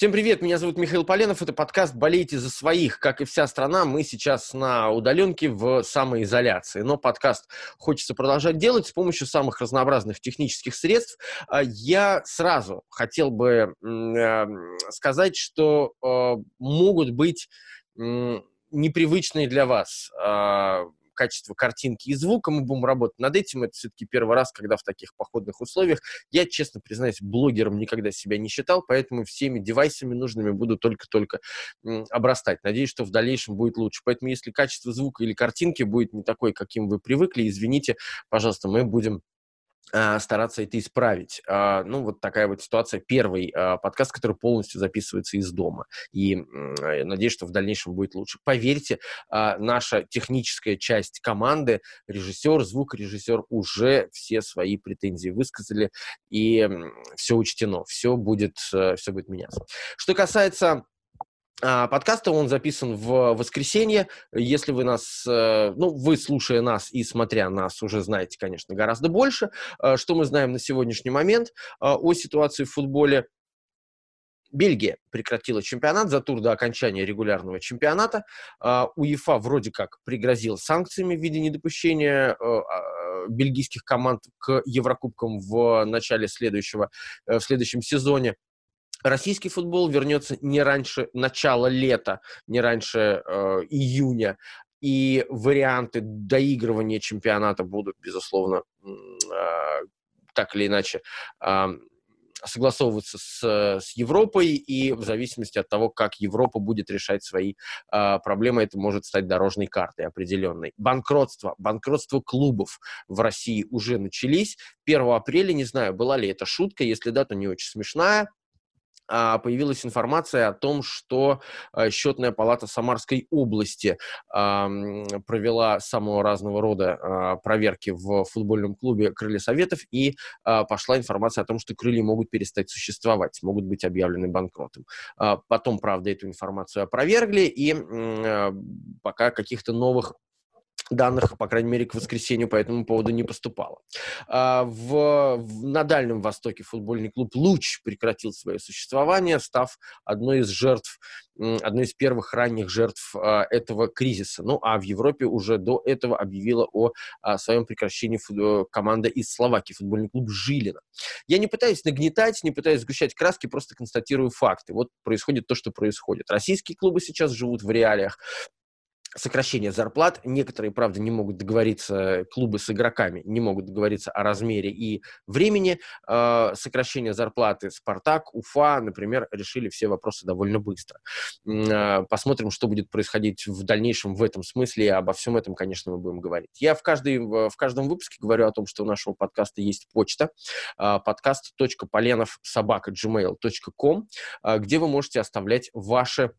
Всем привет, меня зовут Михаил Поленов, это подкаст «Болейте за своих». Как и вся страна, мы сейчас на удаленке в самоизоляции, но подкаст хочется продолжать делать с помощью самых разнообразных технических средств. А, я сразу хотел бы э, сказать, что э, могут быть непривычные для вас а, качество картинки и звука, мы будем работать над этим. Это все-таки первый раз, когда в таких походных условиях. Я, честно признаюсь, блогером никогда себя не считал, поэтому всеми девайсами нужными буду только-только обрастать. Надеюсь, что в дальнейшем будет лучше. Поэтому если качество звука или картинки будет не такое, каким вы привыкли, извините, пожалуйста, мы будем стараться это исправить. А, ну, вот такая вот ситуация. Первый а, подкаст, который полностью записывается из дома. И надеюсь, что в дальнейшем будет лучше. Поверьте, наша техническая часть команды, режиссер, звукорежиссер уже все свои претензии высказали, и все учтено, все будет, все будет меняться. Что касается а, подкаста он записан в воскресенье. Если вы нас, э, ну, вы, слушая нас и смотря нас, уже знаете, конечно, гораздо больше. Э, что мы знаем на сегодняшний момент э, о ситуации в футболе? Бельгия прекратила чемпионат за тур до окончания регулярного чемпионата. УЕФА вроде как пригрозил санкциями в виде недопущения а, бельгийских команд к Еврокубкам в начале следующего, в следующем сезоне российский футбол вернется не раньше начала лета, не раньше э, июня. И варианты доигрывания чемпионата будут, безусловно, э, так или иначе э, согласовываться с, с Европой, и в зависимости от того, как Европа будет решать свои э, проблемы, это может стать дорожной картой определенной. Банкротство, банкротство клубов в России уже начались. 1 апреля, не знаю, была ли это шутка, если да, то не очень смешная, появилась информация о том, что а, счетная палата Самарской области провела самого разного рода а, проверки в футбольном клубе «Крылья Советов», и пошла информация о том, что «Крылья» могут перестать существовать, могут быть объявлены банкротом. Потом, правда, эту информацию опровергли, и пока каких-то новых данных, по крайней мере, к воскресенью по этому поводу не поступало. А, в, в, на Дальнем Востоке футбольный клуб «Луч» прекратил свое существование, став одной из жертв, одной из первых ранних жертв а, этого кризиса. Ну, а в Европе уже до этого объявила о, о своем прекращении фут, команда из Словакии, футбольный клуб «Жилина». Я не пытаюсь нагнетать, не пытаюсь сгущать краски, просто констатирую факты. Вот происходит то, что происходит. Российские клубы сейчас живут в реалиях сокращение зарплат. Некоторые, правда, не могут договориться, клубы с игроками не могут договориться о размере и времени э, сокращения зарплаты. Спартак, Уфа, например, решили все вопросы довольно быстро. Э, посмотрим, что будет происходить в дальнейшем в этом смысле. И обо всем этом, конечно, мы будем говорить. Я в, каждой, в каждом выпуске говорю о том, что у нашего подкаста есть почта. Э, подкаст.поленов.собака.gmail.com, э, где вы можете оставлять ваши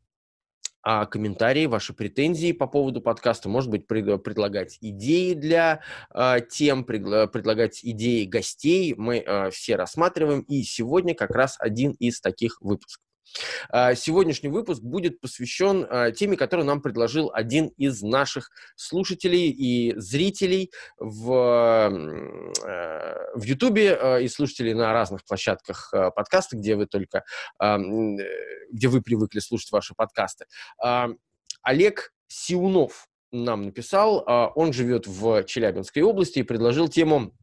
а, комментарии, ваши претензии по поводу подкаста, может быть, пред, предлагать идеи для а, тем, пред, предлагать идеи гостей. Мы а, все рассматриваем, и сегодня как раз один из таких выпусков. А, сегодняшний выпуск будет посвящен а, теме, которую нам предложил один из наших слушателей и зрителей в, а, в YouTube и слушателей на разных площадках подкаста, где вы только, где вы привыкли слушать ваши подкасты. Олег Сиунов нам написал, он живет в Челябинской области и предложил тему,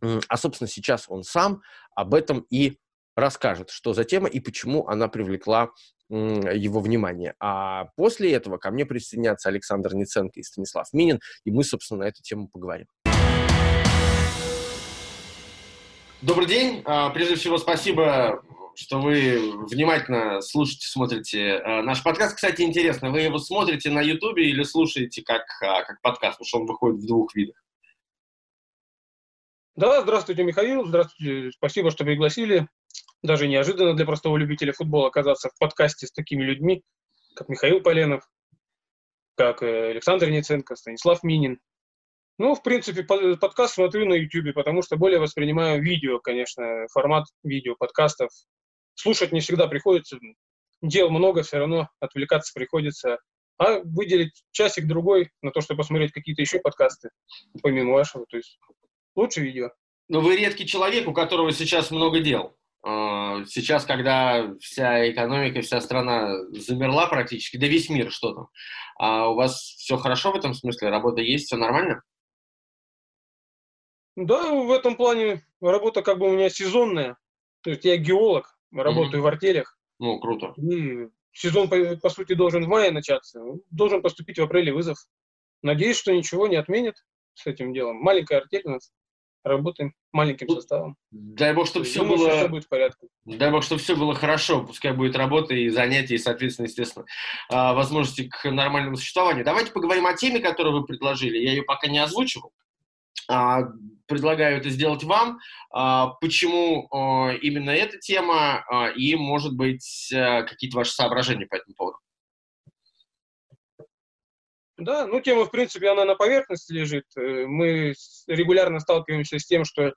а, собственно, сейчас он сам об этом и расскажет, что за тема и почему она привлекла его внимание. А после этого ко мне присоединятся Александр Ниценко и Станислав Минин, и мы, собственно, на эту тему поговорим. Добрый день. А, прежде всего, спасибо, что вы внимательно слушаете, смотрите а, наш подкаст. Кстати, интересно, вы его смотрите на YouTube или слушаете как, а, как подкаст, потому что он выходит в двух видах? Да, здравствуйте, Михаил. Здравствуйте. Спасибо, что пригласили даже неожиданно для простого любителя футбола оказаться в подкасте с такими людьми, как Михаил Поленов, как э, Александр Ниценко, Станислав Минин. Ну, в принципе, подкаст смотрю на YouTube, потому что более воспринимаю видео, конечно, формат видео подкастов. Слушать не всегда приходится, дел много, все равно отвлекаться приходится. А выделить часик-другой на то, чтобы посмотреть какие-то еще подкасты, помимо вашего, то есть лучше видео. Но вы редкий человек, у которого сейчас много дел. А, сейчас, когда вся экономика, вся страна замерла практически, да весь мир что там, а у вас все хорошо в этом смысле? Работа есть, все нормально? Да, в этом плане работа как бы у меня сезонная. То есть я геолог, работаю mm-hmm. в артелях. Ну, круто. И сезон, по, по сути, должен в мае начаться. Должен поступить в апреле вызов. Надеюсь, что ничего не отменит с этим делом. Маленькая артель у нас работаем маленьким составом. Дай бог, чтобы все было... все будет в порядке. Дай бог, чтобы все было хорошо. Пускай будет работа и занятия, и, соответственно, естественно, а, возможности к нормальному существованию. Давайте поговорим о теме, которую вы предложили. Я ее пока не озвучивал. А, предлагаю это сделать вам. А, почему именно эта тема и, может быть, э, какие-то ваши соображения по этому поводу? Да, ну тема, в принципе, она на поверхности лежит. Э, мы регулярно сталкиваемся с тем, что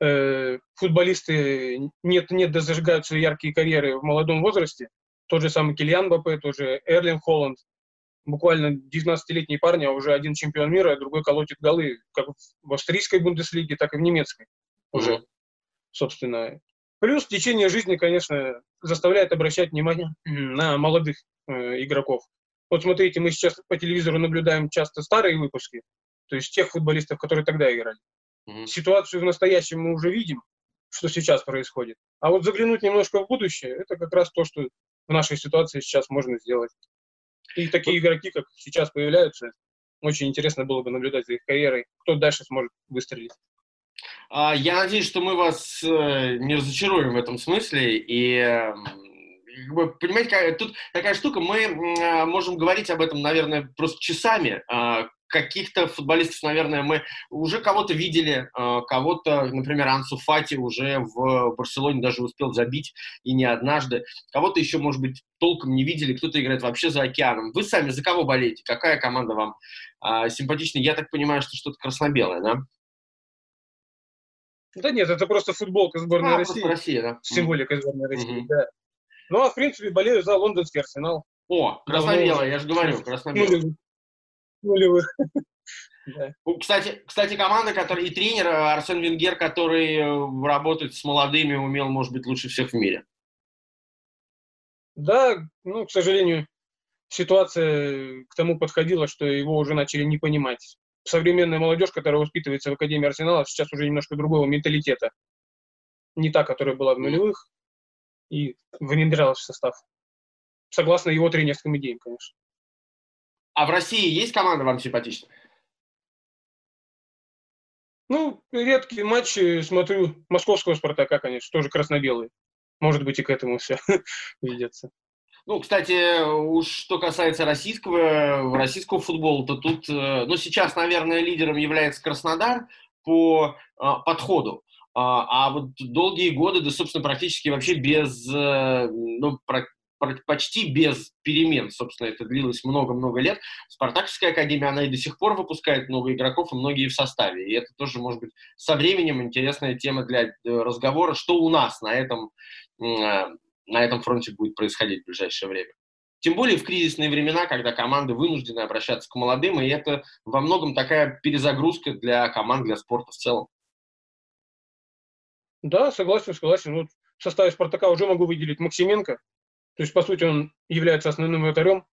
э, футболисты нет-нет да зажигают свои яркие карьеры в молодом возрасте. Тот же самый Кильян Бапе, тот же Эрлин Холланд. Буквально 19-летние парни, а уже один чемпион мира, а другой колотит голы, как в австрийской Бундеслиге, так и в немецкой уже, mm-hmm. собственно. Плюс течение жизни, конечно, заставляет обращать внимание на молодых э, игроков. Вот смотрите, мы сейчас по телевизору наблюдаем часто старые выпуски, то есть тех футболистов, которые тогда играли. Mm-hmm. Ситуацию в настоящем мы уже видим, что сейчас происходит. А вот заглянуть немножко в будущее, это как раз то, что в нашей ситуации сейчас можно сделать. И такие игроки, как сейчас появляются, очень интересно было бы наблюдать за их карьерой. Кто дальше сможет выстрелить. А, я надеюсь, что мы вас э, не разочаруем в этом смысле, и как понимаете, тут такая штука, мы а, можем говорить об этом, наверное, просто часами. А, каких-то футболистов, наверное, мы уже кого-то видели, а, кого-то, например, Ансу Фати уже в Барселоне даже успел забить, и не однажды. Кого-то еще, может быть, толком не видели, кто-то играет вообще за океаном. Вы сами за кого болеете? Какая команда вам симпатична? Я так понимаю, что что-то красно-белое, да? Да нет, это просто футболка сборной а, России. Россия, да. Символика сборной России, mm-hmm. да. Ну, а в принципе, болею за лондонский арсенал. О, красно-белое, я же говорю, красно-белое. Нулевых. Кстати, кстати, команда, которая и тренер э, Арсен Венгер, который э, работает с молодыми, умел, может быть, лучше всех в мире. Да, ну, к сожалению, ситуация к тому подходила, что его уже начали не понимать. Современная молодежь, которая воспитывается в Академии Арсенала, сейчас уже немножко другого менталитета. Не та, которая была в нулевых и внедрялась в состав. Согласно его тренерским идеям, конечно. А в России есть команда вам симпатичная? Ну, редкие матчи смотрю московского «Спартака», конечно, тоже красно-белый. Может быть, и к этому все ведется. Ну, кстати, уж что касается российского, российского футбола, то тут, э, ну, сейчас, наверное, лидером является Краснодар по а, подходу. А, а вот долгие годы, да, собственно, практически вообще без, э, ну, почти без перемен, собственно, это длилось много-много лет. Спартакская академия, она и до сих пор выпускает много игроков, и многие в составе. И это тоже, может быть, со временем интересная тема для э, разговора, что у нас на этом, э, на этом фронте будет происходить в ближайшее время. Тем более в кризисные времена, когда команды вынуждены обращаться к молодым, и это во многом такая перезагрузка для команд, для спорта в целом. Да, согласен, согласен. Вот в составе «Спартака» уже могу выделить Максименко. То есть, по сути, он является основным вратарем.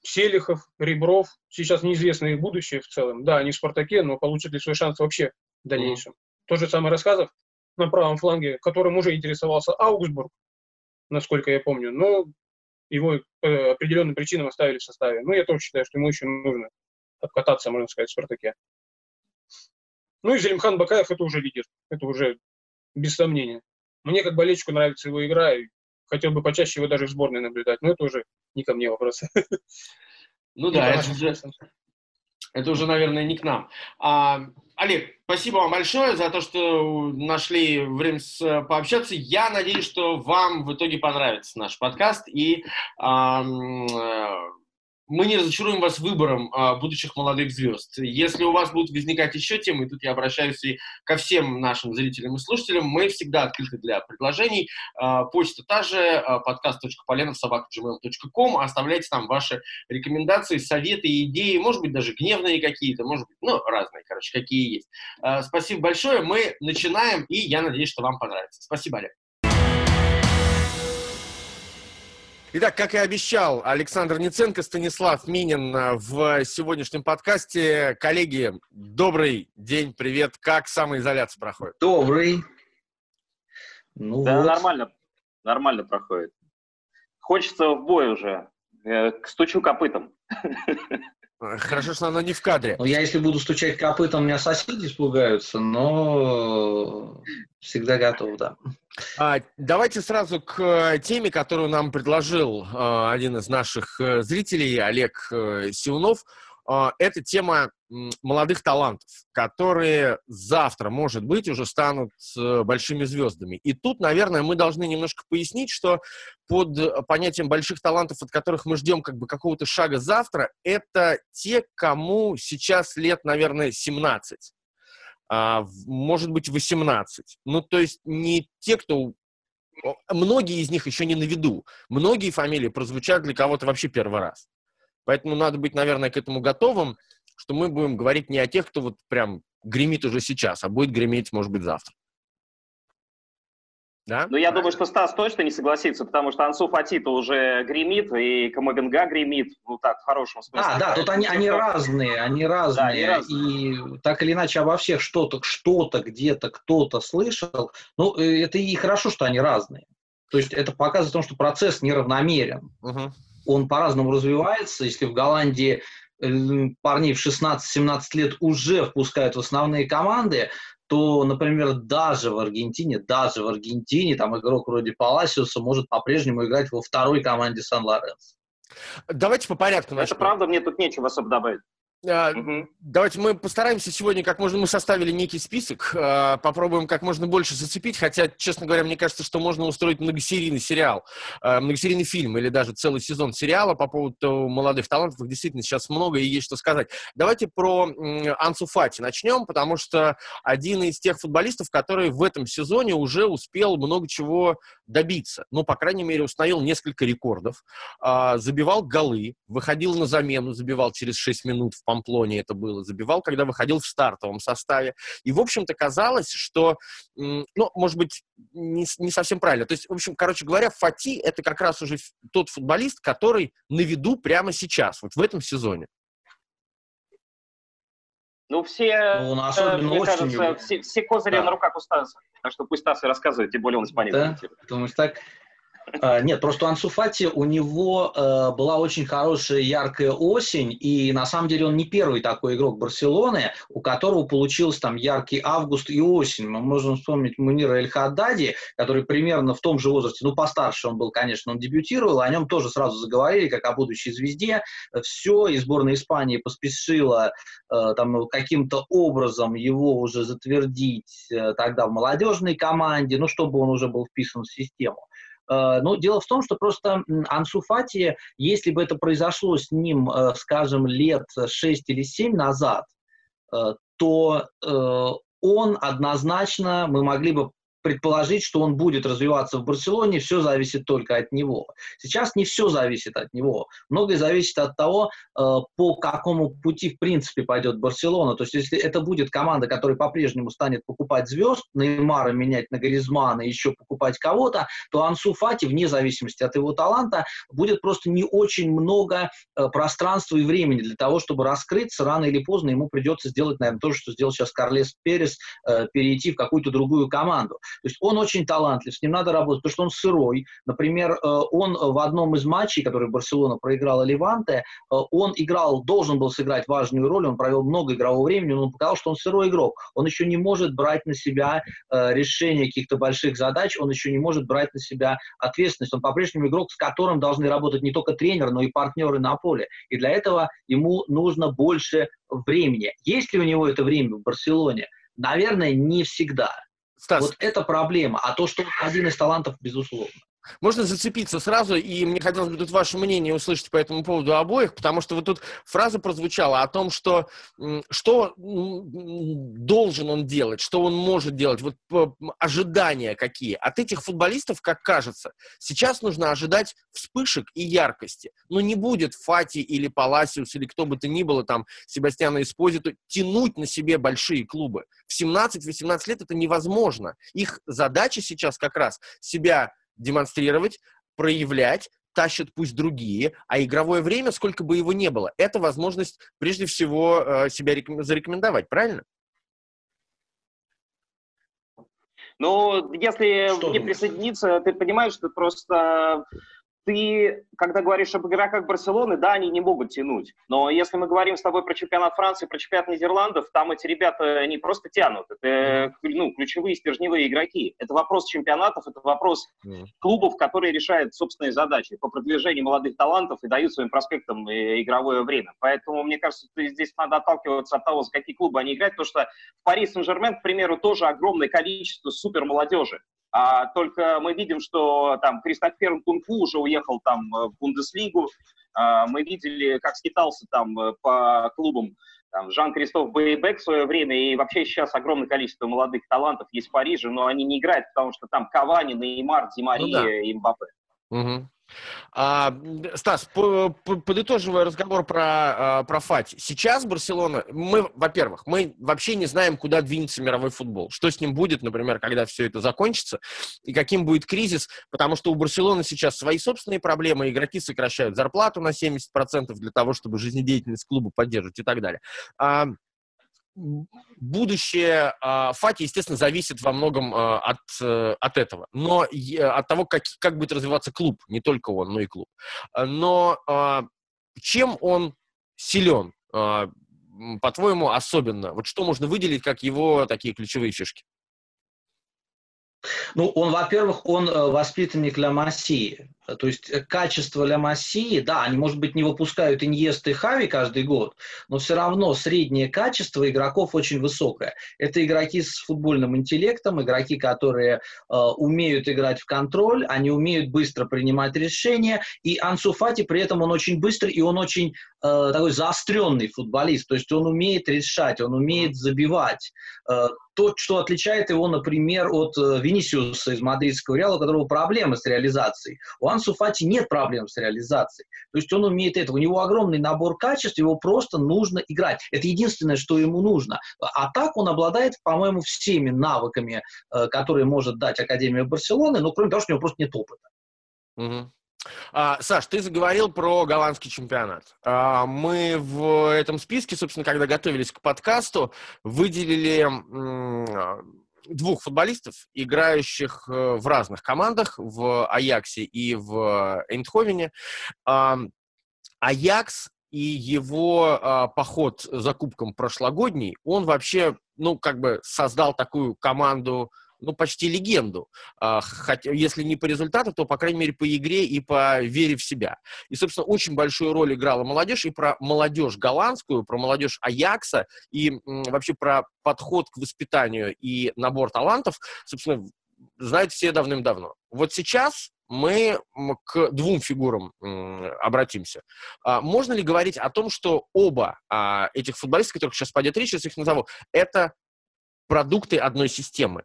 Селихов, Ребров. Сейчас неизвестно их будущее в целом. Да, они в «Спартаке», но получат ли свой шанс вообще в дальнейшем. Mm-hmm. Тот же самый Рассказов на правом фланге, которым уже интересовался Аугсбург, насколько я помню. Но его по определенным причинам оставили в составе. Ну, я тоже считаю, что ему еще нужно откататься, можно сказать, в «Спартаке». Ну и Зелимхан Бакаев – это уже лидер. Это уже без сомнения. Мне как болельщику нравится его игра, и хотел бы почаще его даже в сборной наблюдать, но это уже не ко мне вопросы. Ну да, это уже, это уже, наверное, не к нам. А, Олег, спасибо вам большое за то, что нашли время с, пообщаться. Я надеюсь, что вам в итоге понравится наш подкаст и а, мы не разочаруем вас выбором а, будущих молодых звезд. Если у вас будут возникать еще темы, и тут я обращаюсь и ко всем нашим зрителям и слушателям, мы всегда открыты для предложений. А, почта та же, а, подкаст.поленов.gmail.com. Оставляйте там ваши рекомендации, советы, идеи, может быть, даже гневные какие-то, может быть, ну, разные, короче, какие есть. А, спасибо большое. Мы начинаем, и я надеюсь, что вам понравится. Спасибо, Олег. Итак, как и обещал Александр Ниценко, Станислав Минин э, в сегодняшнем подкасте. Коллеги, добрый день, привет. Как самоизоляция проходит? Добрый. Ну да, вот. нормально, нормально проходит. Хочется в бой уже. Я стучу копытом. Хорошо, что оно не в кадре. Ну, я если буду стучать копытом, меня соседи испугаются, но всегда готов, да. А, давайте сразу к э, теме, которую нам предложил а, один из наших э, зрителей, Олег Сиунов. А, это тема молодых талантов, которые завтра, может быть, уже станут э, большими звездами. И тут, наверное, мы должны немножко пояснить, что под понятием больших талантов, от которых мы ждем как бы какого-то шага завтра, это те, кому сейчас лет, наверное, 17 а, может быть, 18. Ну, то есть не те, кто... Многие из них еще не на виду. Многие фамилии прозвучат для кого-то вообще первый раз. Поэтому надо быть, наверное, к этому готовым, что мы будем говорить не о тех, кто вот прям гремит уже сейчас, а будет греметь, может быть, завтра. Да? Ну, я думаю, что Стас точно не согласится, потому что Ансу Фати-то уже гремит, и Камабинга гремит, ну так, в хорошем смысле. А, да, тут они, они разные, они разные, да, они разные. и так или иначе обо всех что-то, что-то где-то кто-то слышал, ну, э, это и хорошо, что они разные. То есть это показывает о том, что процесс неравномерен. Угу он по-разному развивается. Если в Голландии э, парней в 16-17 лет уже впускают в основные команды, то, например, даже в Аргентине, даже в Аргентине, там игрок вроде Паласиуса может по-прежнему играть во второй команде Сан-Лоренс. Давайте по порядку. Это правда, мне тут нечего особо добавить. Угу. Давайте мы постараемся сегодня как можно... Мы составили некий список, а, попробуем как можно больше зацепить, хотя, честно говоря, мне кажется, что можно устроить многосерийный сериал, а, многосерийный фильм или даже целый сезон сериала по поводу молодых талантов. Их действительно сейчас много и есть что сказать. Давайте про Ансу Фати начнем, потому что один из тех футболистов, который в этом сезоне уже успел много чего добиться. Ну, по крайней мере, установил несколько рекордов, а, забивал голы, выходил на замену, забивал через 6 минут в Памплоне это было, забивал, когда выходил в стартовом составе. И, в общем-то, казалось, что, ну, может быть, не, не совсем правильно. То есть, в общем, короче говоря, Фати — это как раз уже тот футболист, который на виду прямо сейчас, вот в этом сезоне. Ну, все, ну, э, мне кажется, все, все козыри да. на руках у Стаса. Так что пусть Стас и рассказывает, тем более он испанец. Да, потому что так нет, просто у Ансуфати у него э, была очень хорошая яркая осень, и на самом деле он не первый такой игрок Барселоны, у которого получился там яркий август и осень. Мы можем вспомнить Мунира Эль-Хаддади, который примерно в том же возрасте, ну, постарше он был, конечно, он дебютировал, о нем тоже сразу заговорили, как о будущей звезде. Все, и сборная Испании поспешила э, там каким-то образом его уже затвердить э, тогда в молодежной команде, ну, чтобы он уже был вписан в систему. Э, но дело в том, что просто Ансу если бы это произошло с ним, э, скажем, лет 6 или 7 назад, э, то он однозначно, мы могли бы предположить, что он будет развиваться в Барселоне, все зависит только от него. Сейчас не все зависит от него. Многое зависит от того, э, по какому пути в принципе пойдет Барселона. То есть если это будет команда, которая по-прежнему станет покупать звезд, Неймара менять на Горизмана, еще покупать кого-то, то Ансу Фати, вне зависимости от его таланта, будет просто не очень много э, пространства и времени для того, чтобы раскрыться. Рано или поздно ему придется сделать, наверное, то, что сделал сейчас Карлес Перес, э, перейти в какую-то другую команду. То есть он очень талантлив, с ним надо работать, потому что он сырой. Например, э, он в одном из матчей, который Барселона проиграла Леванте, э, он играл, должен был сыграть важную роль, он провел много игрового времени, но он показал, что он сырой игрок. Он еще не может брать на себя э, решение каких-то больших задач, он еще не может брать на себя ответственность. Он по-прежнему игрок, с которым должны работать не только тренер, но и партнеры на поле. И для этого ему нужно больше времени. Есть ли у него это время в Барселоне? Наверное, не всегда. Стас. Вот это проблема. А то, что он один из талантов, безусловно. Можно зацепиться сразу, и мне хотелось бы тут ваше мнение услышать по этому поводу обоих, потому что вот тут фраза прозвучала о том, что что должен он делать, что он может делать, вот ожидания какие. От этих футболистов, как кажется, сейчас нужно ожидать вспышек и яркости. Но не будет Фати или Паласиус или кто бы то ни было там, Себастьяна Эспозиту, тянуть на себе большие клубы. В 17-18 лет это невозможно. Их задача сейчас как раз себя демонстрировать, проявлять, тащат пусть другие, а игровое время, сколько бы его не было, это возможность прежде всего э, себя зарекомендовать, правильно? Ну, если что не присоединиться, ты понимаешь, что просто ты, когда говоришь об игроках Барселоны, да, они не могут тянуть. Но если мы говорим с тобой про чемпионат Франции, про чемпионат Нидерландов, там эти ребята не просто тянут. Это ну, ключевые стержневые игроки. Это вопрос чемпионатов, это вопрос клубов, которые решают собственные задачи по продвижению молодых талантов и дают своим проспектам э, игровое время. Поэтому, мне кажется, здесь надо отталкиваться от того, за какие клубы они играют, потому что в Пари Сен-Жермен, к примеру, тоже огромное количество супер молодежи. А только мы видим, что там Кристофер Кунфу уже уехал там э, в Бундеслигу. А, мы видели, как скитался там э, по клубам там, Жан-Кристоф Бейбек в свое время, и вообще сейчас огромное количество молодых талантов есть в Париже, но они не играют, потому что там Кавани, Неймар, Ди Мария ну, да. и Мбаппе. Угу. А, Стас, подытоживая разговор про, а, про Фати. Сейчас Барселона, мы, во-первых, мы вообще не знаем, куда двинется мировой футбол. Что с ним будет, например, когда все это закончится, и каким будет кризис, потому что у Барселоны сейчас свои собственные проблемы, игроки сокращают зарплату на 70% для того, чтобы жизнедеятельность клуба поддерживать и так далее. А, будущее э, Фати, естественно, зависит во многом э, от, э, от этого. Но от того, как, как будет развиваться клуб, не только он, но и клуб. Но э, чем он силен, по-твоему, особенно? Вот что можно выделить как его такие ключевые фишки? Ну, он, во-первых, он э, воспитанник Ля Массии. То есть э, качество Ля Массии, да, они, может быть, не выпускают Иньест и Хави каждый год, но все равно среднее качество игроков очень высокое. Это игроки с футбольным интеллектом, игроки, которые э, умеют играть в контроль, они умеют быстро принимать решения, и Ансу Фати при этом он очень быстрый, и он очень э, такой заостренный футболист, то есть он умеет решать, он умеет забивать. Э, то, что отличает его, например, от э, из мадридского Реала, у которого проблемы с реализацией. У Ансу Фати нет проблем с реализацией. То есть он умеет это. У него огромный набор качеств, его просто нужно играть. Это единственное, что ему нужно. А так он обладает, по-моему, всеми навыками, э, которые может дать Академия Барселоны, но кроме того, что у него просто нет опыта. Угу. А, Саш, ты заговорил про голландский чемпионат. А, мы в этом списке, собственно, когда готовились к подкасту, выделили двух футболистов, играющих э, в разных командах, в Аяксе и в Эйндховене. А, Аякс и его а, поход за кубком прошлогодний, он вообще, ну, как бы создал такую команду ну, почти легенду. А, хотя, если не по результату, то, по крайней мере, по игре и по вере в себя. И, собственно, очень большую роль играла молодежь, и про молодежь голландскую, про молодежь Аякса, и вообще про подход к воспитанию и набор талантов, собственно, знают все давным-давно. Вот сейчас мы к двум фигурам обратимся. А, можно ли говорить о том, что оба а, этих футболистов, которых сейчас пойдет речь, если их назову, это продукты одной системы?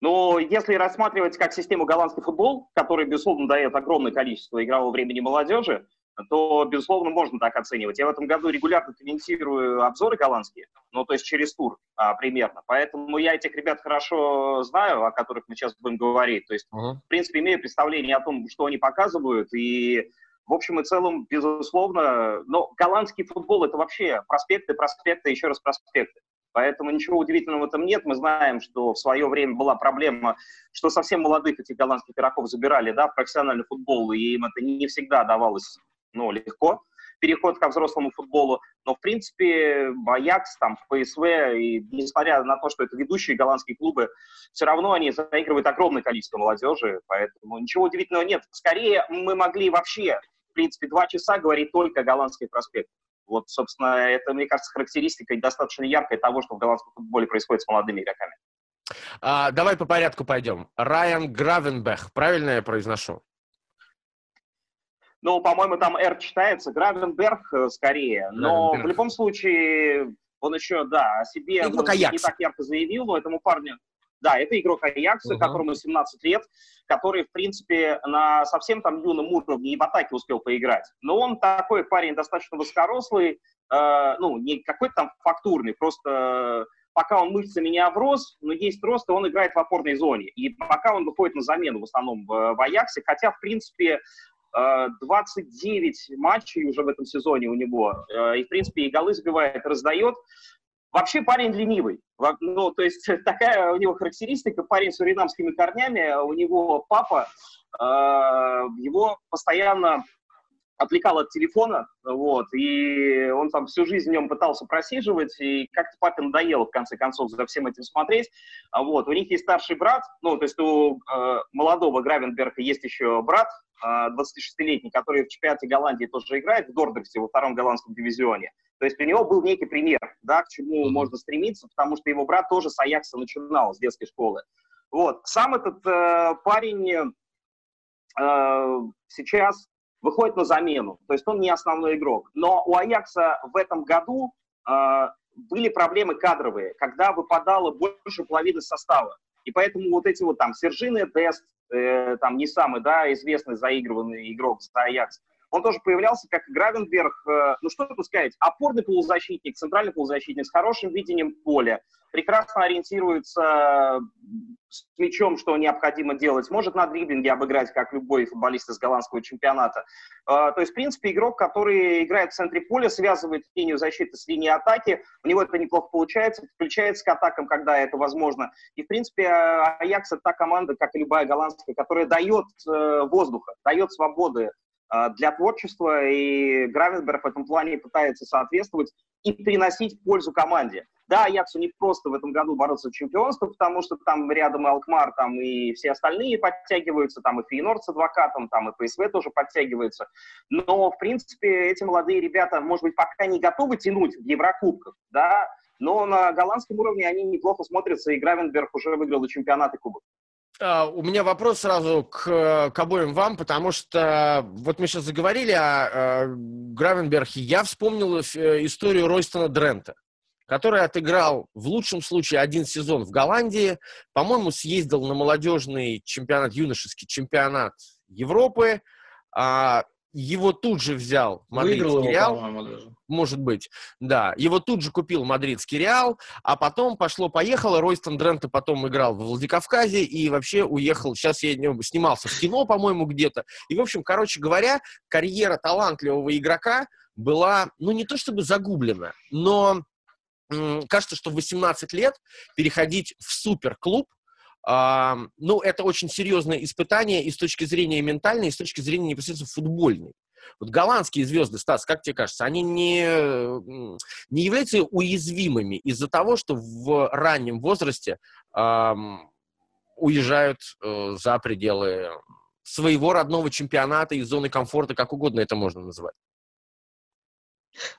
Но если рассматривать как систему голландский футбол, который, безусловно, дает огромное количество игрового времени молодежи, то, безусловно, можно так оценивать. Я в этом году регулярно комментирую обзоры голландские, ну, то есть через тур а, примерно. Поэтому я этих ребят хорошо знаю, о которых мы сейчас будем говорить. То есть, uh-huh. в принципе, имею представление о том, что они показывают, и в общем и целом, безусловно, но голландский футбол – это вообще проспекты, проспекты, еще раз проспекты. Поэтому ничего удивительного в этом нет. Мы знаем, что в свое время была проблема, что совсем молодых этих голландских игроков забирали да, в профессиональный футбол, и им это не всегда давалось ну, легко переход ко взрослому футболу. Но, в принципе, Аякс, там, ПСВ, и несмотря на то, что это ведущие голландские клубы, все равно они заигрывают огромное количество молодежи, поэтому ничего удивительного нет. Скорее, мы могли вообще, в принципе, два часа говорить только о голландских проспектах. Вот, собственно, это, мне кажется, характеристика достаточно яркая того, что в голландском футболе происходит с молодыми игроками. А, давай по порядку пойдем. Райан Гравенбех, правильно я произношу? Ну, по-моему, там «Р» читается, Гравенберг э, скорее. Но Гравенберг. в любом случае он еще, да, о себе не так ярко заявил, но этому парню да, это игрок Аякса, uh-huh. которому 17 лет, который, в принципе, на совсем там юном уровне и в атаке успел поиграть. Но он такой парень достаточно высокорослый, э, ну, не какой-то там фактурный, просто пока он мышцами не оброс, но есть рост, и он играет в опорной зоне. И пока он выходит на замену в основном в, в Аяксе, хотя, в принципе, 29 матчей уже в этом сезоне у него. И, в принципе, и голы забивает, раздает. Вообще парень ленивый. Ну, то есть такая у него характеристика, парень с суринамскими корнями, у него папа, э, его постоянно отвлекал от телефона, вот, и он там всю жизнь в нем пытался просиживать, и как-то папе надоело, в конце концов, за всем этим смотреть, а вот, у них есть старший брат, ну, то есть у э, молодого Гравенберга есть еще брат, э, 26-летний, который в чемпионате Голландии тоже играет, в Дордерсе, во втором голландском дивизионе, то есть у него был некий пример, да, к чему mm-hmm. можно стремиться, потому что его брат тоже с Аякса начинал, с детской школы. Вот. Сам этот э, парень э, сейчас выходит на замену, то есть он не основной игрок. Но у Аякса в этом году э, были проблемы кадровые, когда выпадало больше половины состава. И поэтому вот эти вот там Сержины Дест, э, там не самый, да, известный заигрыванный игрок за Аякс, он тоже появлялся как Гравенберг, э, ну что тут сказать, опорный полузащитник, центральный полузащитник с хорошим видением поля, прекрасно ориентируется с мячом, что необходимо делать, может на дриблинге обыграть, как любой футболист из голландского чемпионата. Э, то есть, в принципе, игрок, который играет в центре поля, связывает линию защиты с линией атаки, у него это неплохо получается, включается к атакам, когда это возможно. И, в принципе, Аякс — это та команда, как и любая голландская, которая дает э, воздуха, дает свободы для творчества, и Гравенберг в этом плане пытается соответствовать и приносить пользу команде. Да, Аяксу не просто в этом году бороться за чемпионство, потому что там рядом и Алкмар, там и все остальные подтягиваются, там и Фейнорд с адвокатом, там и ПСВ тоже подтягивается. Но, в принципе, эти молодые ребята, может быть, пока не готовы тянуть в Еврокубках, да, но на голландском уровне они неплохо смотрятся, и Гравенберг уже выиграл и чемпионат и кубок. Uh, у меня вопрос сразу к, к обоим вам, потому что вот мы сейчас заговорили о, о Гравенберге. Я вспомнил э, историю Ройстона Дрента, который отыграл в лучшем случае один сезон в Голландии, по-моему, съездил на молодежный чемпионат, юношеский чемпионат Европы, а, его тут же взял мадридский Выиграл его, Реал. Даже. Может быть, да. Его тут же купил мадридский Реал, а потом пошло-поехало. Ройстон Дрента потом играл в Владикавказе и вообще уехал. Сейчас я снимался в кино, по-моему, где-то. И, в общем, короче говоря, карьера талантливого игрока была, ну, не то чтобы загублена, но кажется, что в 18 лет переходить в суперклуб ну, это очень серьезное испытание и с точки зрения ментальной, и с точки зрения непосредственно футбольной. Вот голландские звезды, Стас, как тебе кажется, они не, не являются уязвимыми из-за того, что в раннем возрасте эм, уезжают э, за пределы своего родного чемпионата из зоны комфорта, как угодно это можно называть?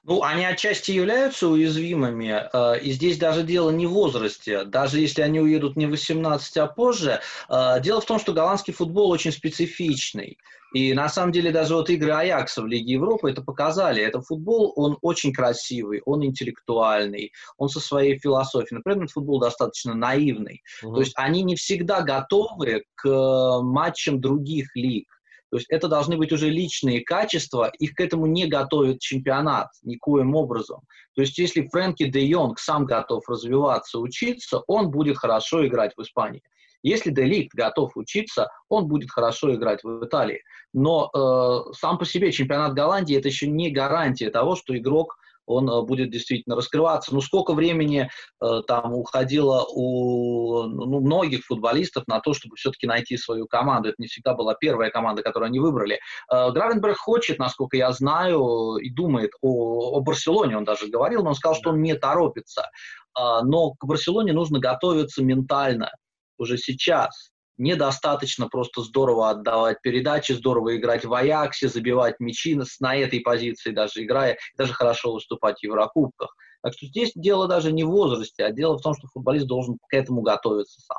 Ну, они отчасти являются уязвимыми, э, и здесь даже дело не в возрасте, даже если они уедут не в 18, а позже. Э, дело в том, что голландский футбол очень специфичный. И на самом деле даже вот игры Аякса в Лиге Европы это показали. Это футбол, он очень красивый, он интеллектуальный, он со своей философией. Например, этот футбол достаточно наивный. Угу. То есть они не всегда готовы к э, матчам других лиг. То есть это должны быть уже личные качества, их к этому не готовит чемпионат никоим образом. То есть если Фрэнки де Йонг сам готов развиваться, учиться, он будет хорошо играть в Испании. Если Деликт готов учиться, он будет хорошо играть в Италии. Но э, сам по себе чемпионат Голландии это еще не гарантия того, что игрок он э, будет действительно раскрываться. Ну, сколько времени э, там уходило у ну, многих футболистов на то, чтобы все-таки найти свою команду. Это не всегда была первая команда, которую они выбрали. Э, Гравенберг хочет, насколько я знаю, и думает о, о Барселоне, он даже говорил, но он сказал, что он не торопится. Но к Барселоне нужно готовиться ментально уже сейчас недостаточно просто здорово отдавать передачи, здорово играть в Аяксе, забивать мячи на, на этой позиции даже играя, даже хорошо выступать в Еврокубках. Так что здесь дело даже не в возрасте, а дело в том, что футболист должен к этому готовиться сам.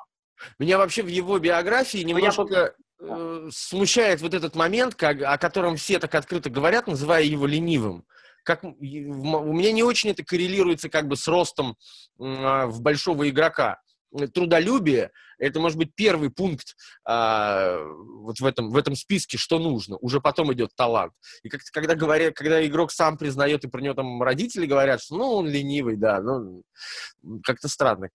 Меня вообще в его биографии ну, немножко э, смущает вот этот момент, как, о котором все так открыто говорят, называя его ленивым. Как, у меня не очень это коррелируется как бы с ростом э, в большого игрока трудолюбие, это может быть первый пункт, э, вот в этом, в этом списке, что нужно. Уже потом идет талант. И как когда говорят, когда игрок сам признает, и про него там родители говорят, что ну, он ленивый, да, ну, как-то странно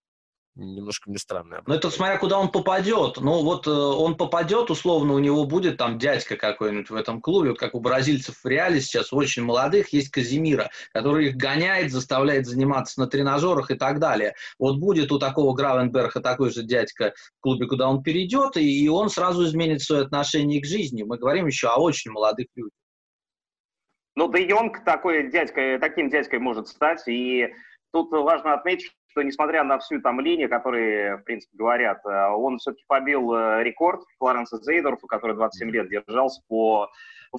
немножко мне странное. Ну, это смотря куда он попадет. Ну, вот э, он попадет, условно, у него будет там дядька какой-нибудь в этом клубе, вот как у бразильцев в Реале сейчас, очень молодых, есть Казимира, который их гоняет, заставляет заниматься на тренажерах и так далее. Вот будет у такого Гравенберга такой же дядька в клубе, куда он перейдет, и, и он сразу изменит свое отношение к жизни. Мы говорим еще о очень молодых людях. Ну, Де Йонг такой дядькой, таким дядькой может стать, и тут важно отметить, что несмотря на всю там линию, которые, в принципе, говорят, э, он все-таки побил э, рекорд Кларенса Зейдорфа, который 27 лет держался по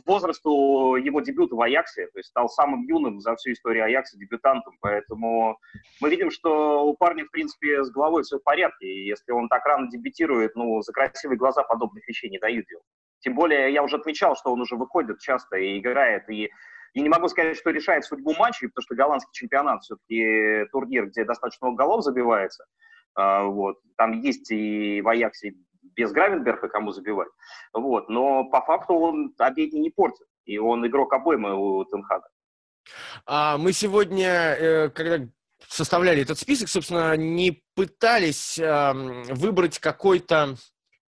возрасту его дебюта в Аяксе, то есть стал самым юным за всю историю Аякса дебютантом, поэтому мы видим, что у парня, в принципе, с головой все в порядке, и если он так рано дебютирует, ну, за красивые глаза подобных вещей не дают делать. Тем более, я уже отмечал, что он уже выходит часто и играет, и и не могу сказать, что решает судьбу матчей, потому что голландский чемпионат все-таки турнир, где достаточно много голов забивается. А, вот. Там есть и в Аяксе без Гравенберга кому забивать. Вот. Но по факту он обедни не портит. И он игрок обоймы у Тенхага. А мы сегодня, э, когда составляли этот список, собственно, не пытались выбрать какой-то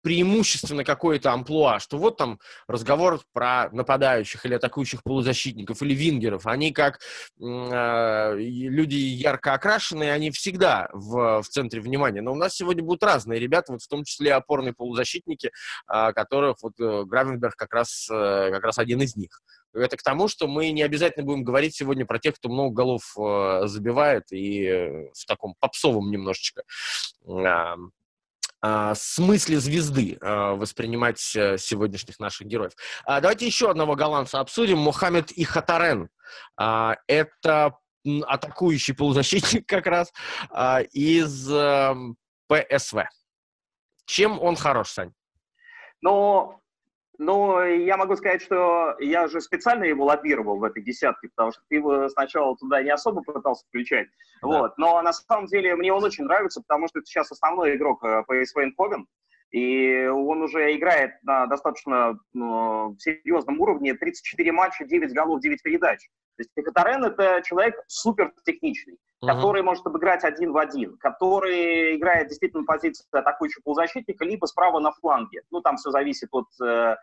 преимущественно какое-то амплуа, что вот там разговор про нападающих или атакующих полузащитников или вингеров, они как э, люди ярко окрашенные, они всегда в, в центре внимания. Но у нас сегодня будут разные ребята, вот в том числе опорные полузащитники, э, которых вот э, Гравенберг как раз, э, как раз один из них. Это к тому, что мы не обязательно будем говорить сегодня про тех, кто много голов э, забивает и э, в таком попсовом немножечко смысле звезды а, воспринимать э, сегодняшних наших героев. А, давайте еще одного голландца обсудим. Мухаммед Ихатарен. Это атакующий полузащитник как раз из эм, ПСВ. Чем он хорош, Сань? Ну, но я могу сказать, что я же специально его лоббировал в этой десятке, потому что ты его сначала туда не особо пытался включать. Да. Вот. Но на самом деле мне он очень нравится, потому что это сейчас основной игрок PSV э, Eindhoven, и он уже играет на достаточно ну, серьезном уровне. 34 матча, 9 голов, 9 передач. То есть Катарен – это человек супер техничный, uh-huh. который может обыграть один в один, который играет действительно на позиции атакующего полузащитника, либо справа на фланге. Ну, там все зависит от э,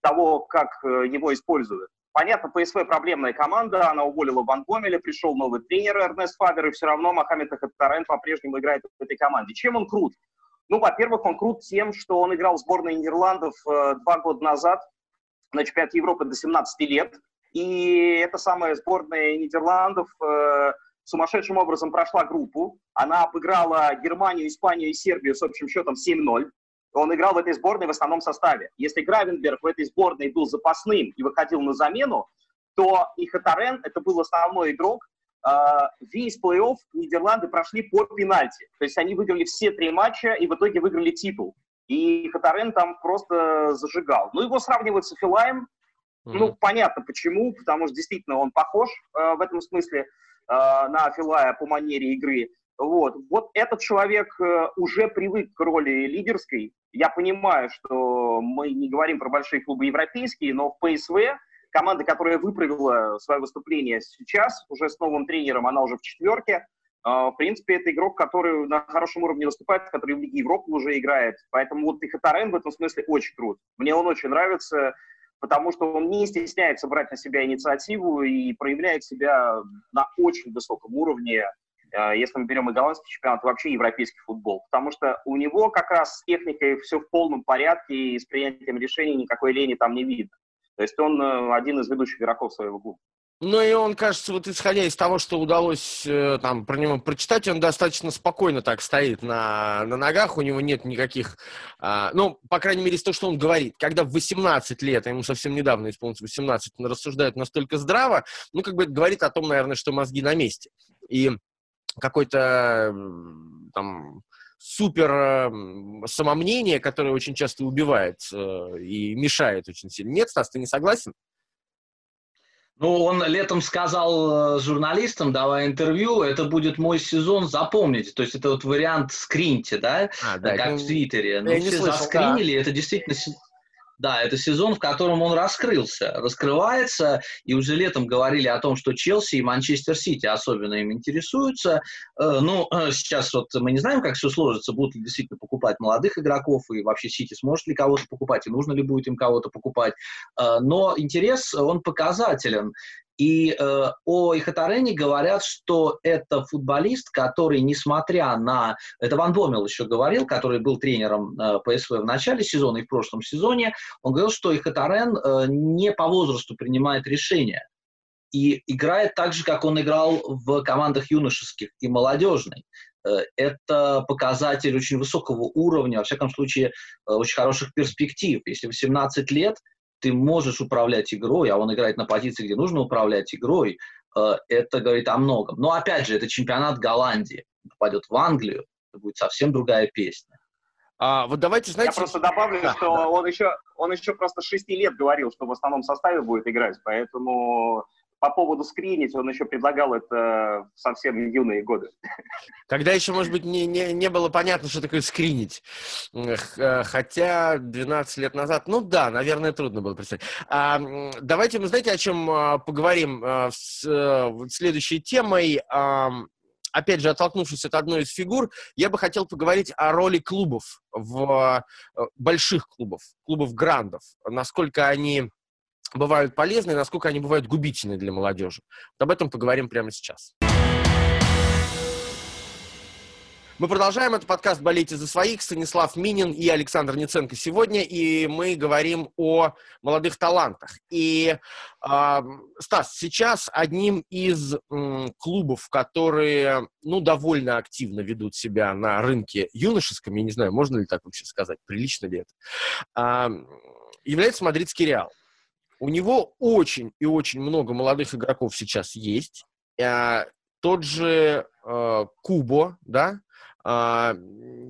того, как э, его используют. Понятно, ПСВ проблемная команда, она уволила Ван Гомеля, пришел новый тренер Эрнест Фабер, и все равно Мохаммед Хаттарен по-прежнему играет в этой команде. Чем он крут? Ну, во-первых, он крут тем, что он играл в сборной Нидерландов э, два года назад на чемпионате Европы до 17 лет, и эта самая сборная Нидерландов э, сумасшедшим образом прошла группу. Она обыграла Германию, Испанию и Сербию с общим счетом 7-0. Он играл в этой сборной в основном составе. Если Гравенберг в этой сборной был запасным и выходил на замену, то и Хатарен, это был основной игрок, э, весь плей-офф Нидерланды прошли по пенальти. То есть они выиграли все три матча и в итоге выиграли титул. И Хатарен там просто зажигал. Ну, его сравнивают с Филаем, ну, понятно почему, потому что действительно он похож э, в этом смысле на Филая по манере игры. Вот. вот этот человек э, уже привык к роли лидерской. Я понимаю, что мы не говорим про большие клубы европейские, но в ПСВ команда, которая выправила свое выступление сейчас, уже с новым тренером, она уже в четверке. Э, в принципе, это игрок, который на хорошем уровне выступает, который в Лиге Европы уже играет. Поэтому вот Ихатарен в этом смысле очень крут. Мне он очень нравится потому что он не стесняется брать на себя инициативу и проявляет себя на очень высоком уровне, э, если мы берем и голландский чемпионат, и вообще европейский футбол. Потому что у него как раз с техникой все в полном порядке, и с принятием решений никакой лени там не видно. То есть он э, один из ведущих игроков своего клуба. Ну и он, кажется, вот исходя из того, что удалось э, там про него прочитать, он достаточно спокойно так стоит на, на ногах, у него нет никаких, э, ну, по крайней мере, из того, что он говорит. Когда в 18 лет, а ему совсем недавно исполнилось 18, он рассуждает настолько здраво, ну, как бы это говорит о том, наверное, что мозги на месте. И какой-то там супер самомнение, которое очень часто убивает э, и мешает очень сильно. Нет, Стас, ты не согласен? Ну, он летом сказал э, журналистам, давая интервью, это будет мой сезон, запомните. То есть это вот вариант скриньте, да, а, да как ну, в Твиттере. Ну, все слышал, заскринили, да. это действительно Да, это сезон, в котором он раскрылся, раскрывается, и уже летом говорили о том, что Челси и Манчестер Сити особенно им интересуются. Э, ну, э, сейчас вот мы не знаем, как все сложится, будут ли действительно покупать молодых игроков, и вообще Сити сможет ли кого-то покупать, и нужно ли будет им кого-то покупать. Э, но интерес, он показателен. И э, о Ихатарене говорят, что это футболист, который, несмотря на... Это Ван Бомел еще говорил, который был тренером э, ПСВ в начале сезона и в прошлом сезоне. Он говорил, что Ихатарен э, не по возрасту принимает решения. И играет так же, как он играл в командах юношеских и молодежной. Э, это показатель очень высокого уровня, во всяком случае, э, очень хороших перспектив. Если в 17 лет – ты можешь управлять игрой, а он играет на позиции, где нужно управлять игрой, э, это говорит о многом. Но опять же, это чемпионат Голландии. попадет в Англию, это будет совсем другая песня. А, вот давайте, знаете... Я просто добавлю, да, что да. Он, еще, он еще просто 6 лет говорил, что в основном составе будет играть, поэтому по поводу скринить, он еще предлагал это в совсем юные годы. Когда еще, может быть, не, не, не было понятно, что такое скринить. Э, хотя 12 лет назад, ну да, наверное, трудно было представить. А, давайте мы, знаете, о чем а, поговорим а, с, а, следующей темой. А, опять же, оттолкнувшись от одной из фигур, я бы хотел поговорить о роли клубов, в больших клубов, клубов грандов, насколько они бывают полезны и насколько они бывают губительны для молодежи. Вот об этом поговорим прямо сейчас. Мы продолжаем. этот подкаст «Болейте за своих». Станислав Минин и Александр Ниценко сегодня. И мы говорим о молодых талантах. И, э, Стас, сейчас одним из э, клубов, которые, ну, довольно активно ведут себя на рынке юношеском, я не знаю, можно ли так вообще сказать, прилично ли это, э, является мадридский Реал. У него очень и очень много молодых игроков сейчас есть. А, тот же а, Кубо, да, а,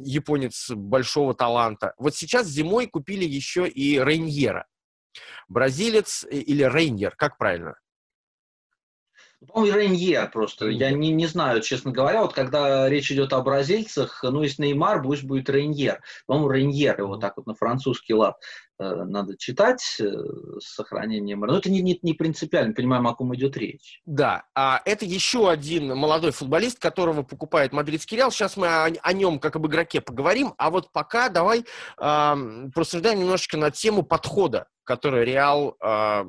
японец большого таланта. Вот сейчас зимой купили еще и Рейньера. Бразилец э, или Рейньер, как правильно? По-моему, Рейньер просто. Я не, не знаю, честно говоря. Вот когда речь идет о бразильцах, ну, если Неймар, пусть будет Рейньер. По-моему, Рейньер, его так вот на французский лад э, надо читать э, с сохранением. Но это не, не, не принципиально, понимаем, о ком идет речь. Да, а это еще один молодой футболист, которого покупает мадридский Реал. Сейчас мы о, о нем, как об игроке, поговорим. А вот пока давай э, просуждаем немножечко на тему подхода, который Реал... Э,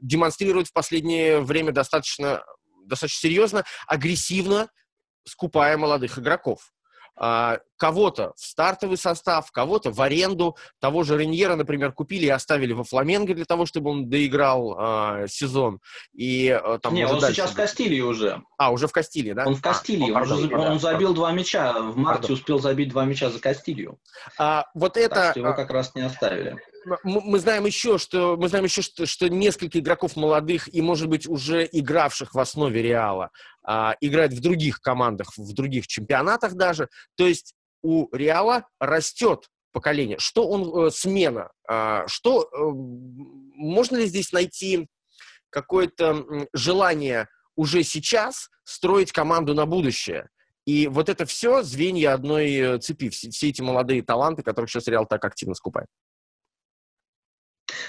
демонстрирует в последнее время достаточно, достаточно серьезно, агрессивно скупая молодых игроков. А, кого-то в стартовый состав, кого-то в аренду. Того же Реньера, например, купили и оставили во Фламенго для того, чтобы он доиграл а, сезон. И, а, там, Не, он сейчас в Кастилии уже. А, уже в Кастилии, да? Он в Кастилии. А, он, он, он забил два мяча. В марте пардон. успел забить два мяча за Кастилью. А, вот это... Так его как раз не оставили мы знаем еще, что мы знаем еще, что, что несколько игроков молодых и, может быть, уже игравших в основе Реала а, играют в других командах, в других чемпионатах даже. То есть у Реала растет поколение. Что он э, смена? А, что э, можно ли здесь найти какое-то желание уже сейчас строить команду на будущее? И вот это все звенья одной э, цепи, все, все эти молодые таланты, которых сейчас Реал так активно скупает.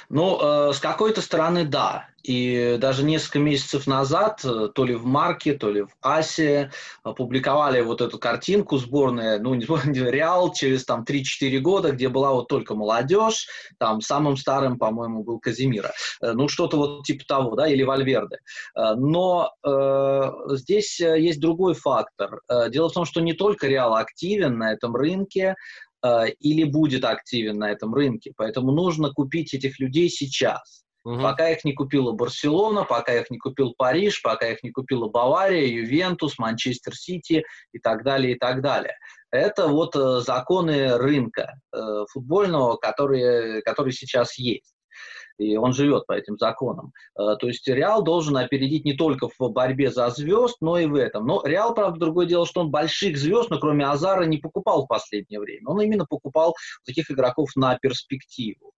Ну, э, с какой-то стороны, да. И даже несколько месяцев назад, э, то ли в Марке, то ли в Асе, опубликовали вот эту картинку сборная, ну, не сборная, Реал через там 3-4 года, где была вот только молодежь, там самым старым, по-моему, был Каземиро. Э, ну, что-то вот типа того, да, или Вальверде. Э, но э, здесь есть другой фактор. Дело в том, что не только Реал активен на этом рынке, или будет активен на этом рынке. Поэтому нужно купить этих людей сейчас. Угу. Пока их не купила Барселона, пока их не купил Париж, пока их не купила Бавария, Ювентус, Манчестер Сити и так далее, и так далее. Это вот э, законы рынка э, футбольного, которые, которые сейчас есть и он живет по этим законам. Э, то есть Реал должен опередить не только в борьбе за звезд, но и в этом. Но Реал, правда, другое дело, что он больших звезд, но кроме Азара, не покупал в последнее время. Он именно покупал таких игроков на перспективу.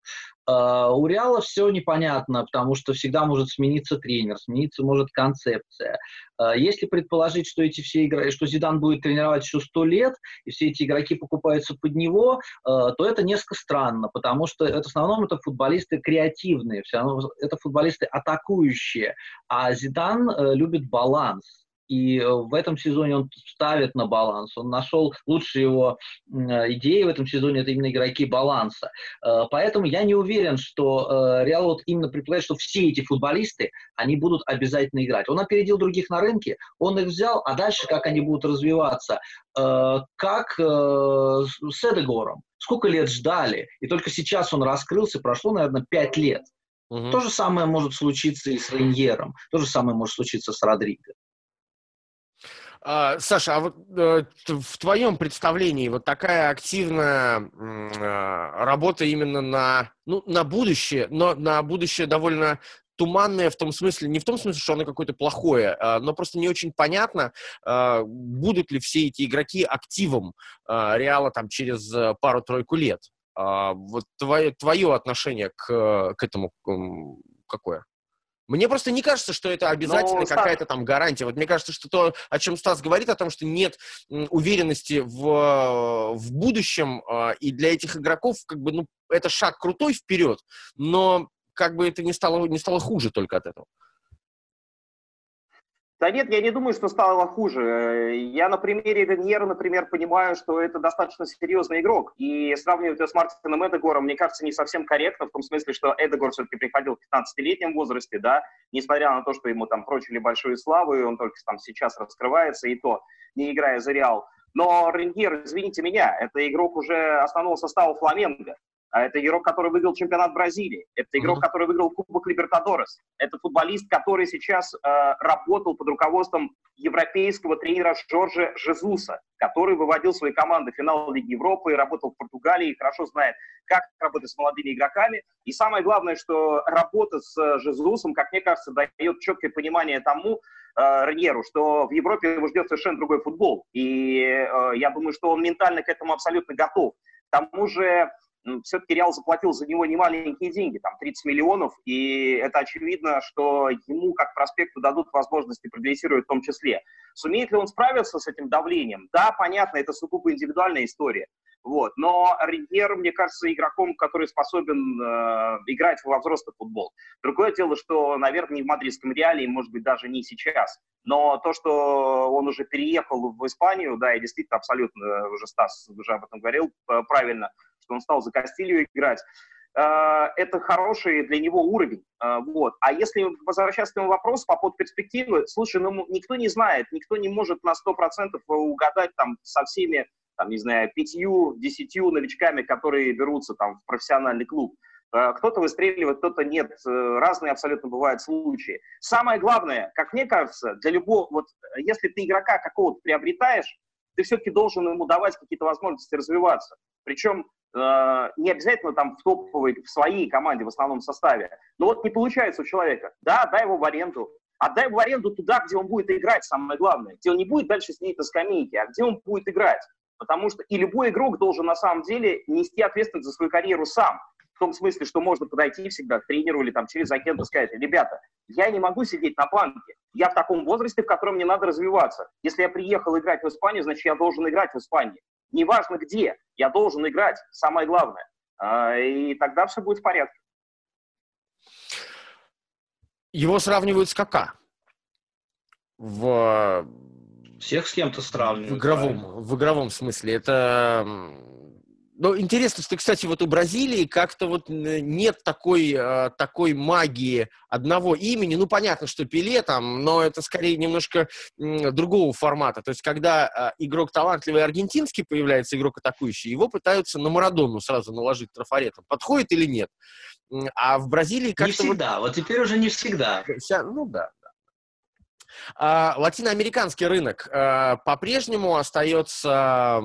Uh, у Реала все непонятно, потому что всегда может смениться тренер, смениться может концепция. Uh, если предположить, что эти все игры, что Зидан будет тренировать еще сто лет, и все эти игроки покупаются под него, uh, то это несколько странно, потому что это, в основном это футболисты креативные, все равно это футболисты атакующие, а Зидан любит баланс. И э, в этом сезоне он ставит на баланс. Он нашел лучшие его идеи в этом сезоне, это именно игроки баланса. Э, поэтому я не уверен, что э, Реал вот именно предполагает, что все эти футболисты, они будут обязательно играть. Он опередил других на рынке, он их взял, а дальше как они будут развиваться? Как с Эдегором. Сколько лет ждали, и только сейчас он раскрылся, прошло, наверное, пять лет. Угу. То же самое может случиться и с Рейньером, то же самое может случиться с Родриго. А, Саша, а вот э, в твоем представлении вот такая активная э, работа именно на, ну, на будущее, но на будущее довольно туманное в том смысле, не в том смысле, что оно какое-то плохое, а, но просто не очень понятно, а, будут ли все эти игроки активом а, Реала там через э, пару-тройку лет. А, вот твое, твое отношение к, к этому какое? Мне просто не кажется, что это обязательно какая-то там гарантия. Вот мне кажется, что то, о чем Стас говорит, о том, что нет уверенности в, в будущем, э, и для этих игроков, как бы, ну, это шаг крутой вперед, но как бы это не стало, не стало хуже только от этого. Да нет, я не думаю, что стало хуже. Я на примере Реньера, например, понимаю, что это достаточно серьезный игрок. И сравнивать его с Мартином Эдегором, мне кажется, не совсем корректно, в том смысле, что Эдегор все-таки приходил в 15-летнем возрасте, да, несмотря на то, что ему там прочили большую славу, и он только там сейчас раскрывается, и то, не играя за Реал. Но Реньер, извините меня, это игрок уже основного состава Фламенго. А это игрок, который выиграл чемпионат Бразилии. Это игрок, mm-hmm. который выиграл Кубок Либертадорес. Это футболист, который сейчас э, работал под руководством европейского тренера Жоржа Жезуса, который выводил свои команды в финал Лиги Европы, работал в Португалии, хорошо знает, как работать с молодыми игроками. И самое главное, что работа с Жезусом, как мне кажется, дает четкое понимание тому, э, Реньеру, что в Европе его ждет совершенно другой футбол. И э, я думаю, что он ментально к этому абсолютно готов. К тому же все-таки Реал заплатил за него немаленькие деньги, там 30 миллионов, и это очевидно, что ему как проспекту дадут возможности прогрессировать в том числе. Сумеет ли он справиться с этим давлением? Да, понятно, это сугубо индивидуальная история. Вот. Но Ригер, мне кажется, игроком, который способен э, играть во взрослый футбол. Другое дело, что, наверное, не в мадридском реале, может быть, даже не сейчас. Но то, что он уже переехал в Испанию, да, и действительно абсолютно, уже Стас уже об этом говорил правильно, что он стал за Кастилью играть, э, это хороший для него уровень. Э, вот. А если возвращаться к этому вопросу по поводу перспективы, слушай, ну никто не знает, никто не может на 100% угадать там со всеми, там, не знаю, пятью, десятью новичками, которые берутся там в профессиональный клуб. Э, кто-то выстреливает, кто-то нет. Разные абсолютно бывают случаи. Самое главное, как мне кажется, для любого, вот если ты игрока какого-то приобретаешь, ты все-таки должен ему давать какие-то возможности развиваться. Причем не обязательно там в топовой, в своей команде в основном составе. Но вот не получается у человека. Да, дай его в аренду. Отдай его в аренду туда, где он будет играть, самое главное. Где он не будет дальше сидеть на скамейке, а где он будет играть. Потому что и любой игрок должен на самом деле нести ответственность за свою карьеру сам. В том смысле, что можно подойти всегда к тренеру или там через агента сказать, ребята, я не могу сидеть на планке. Я в таком возрасте, в котором мне надо развиваться. Если я приехал играть в Испанию, значит, я должен играть в Испании неважно где, я должен играть, самое главное. А, и тогда все будет в порядке. Его сравнивают с КК. В... Всех с кем-то сравнивают. В игровом, в игровом смысле. Это ну, интересно, что, кстати, вот у Бразилии как-то вот нет такой, э, такой магии одного имени. Ну, понятно, что Пеле там, но это скорее немножко другого формата. То есть, когда э, игрок талантливый аргентинский появляется, игрок атакующий, его пытаются на Марадону сразу наложить трафаретом. Подходит или нет? А в Бразилии как-то... Не всегда, вот, вот теперь уже не всегда. Ну да, а, латиноамериканский рынок а, по-прежнему остается,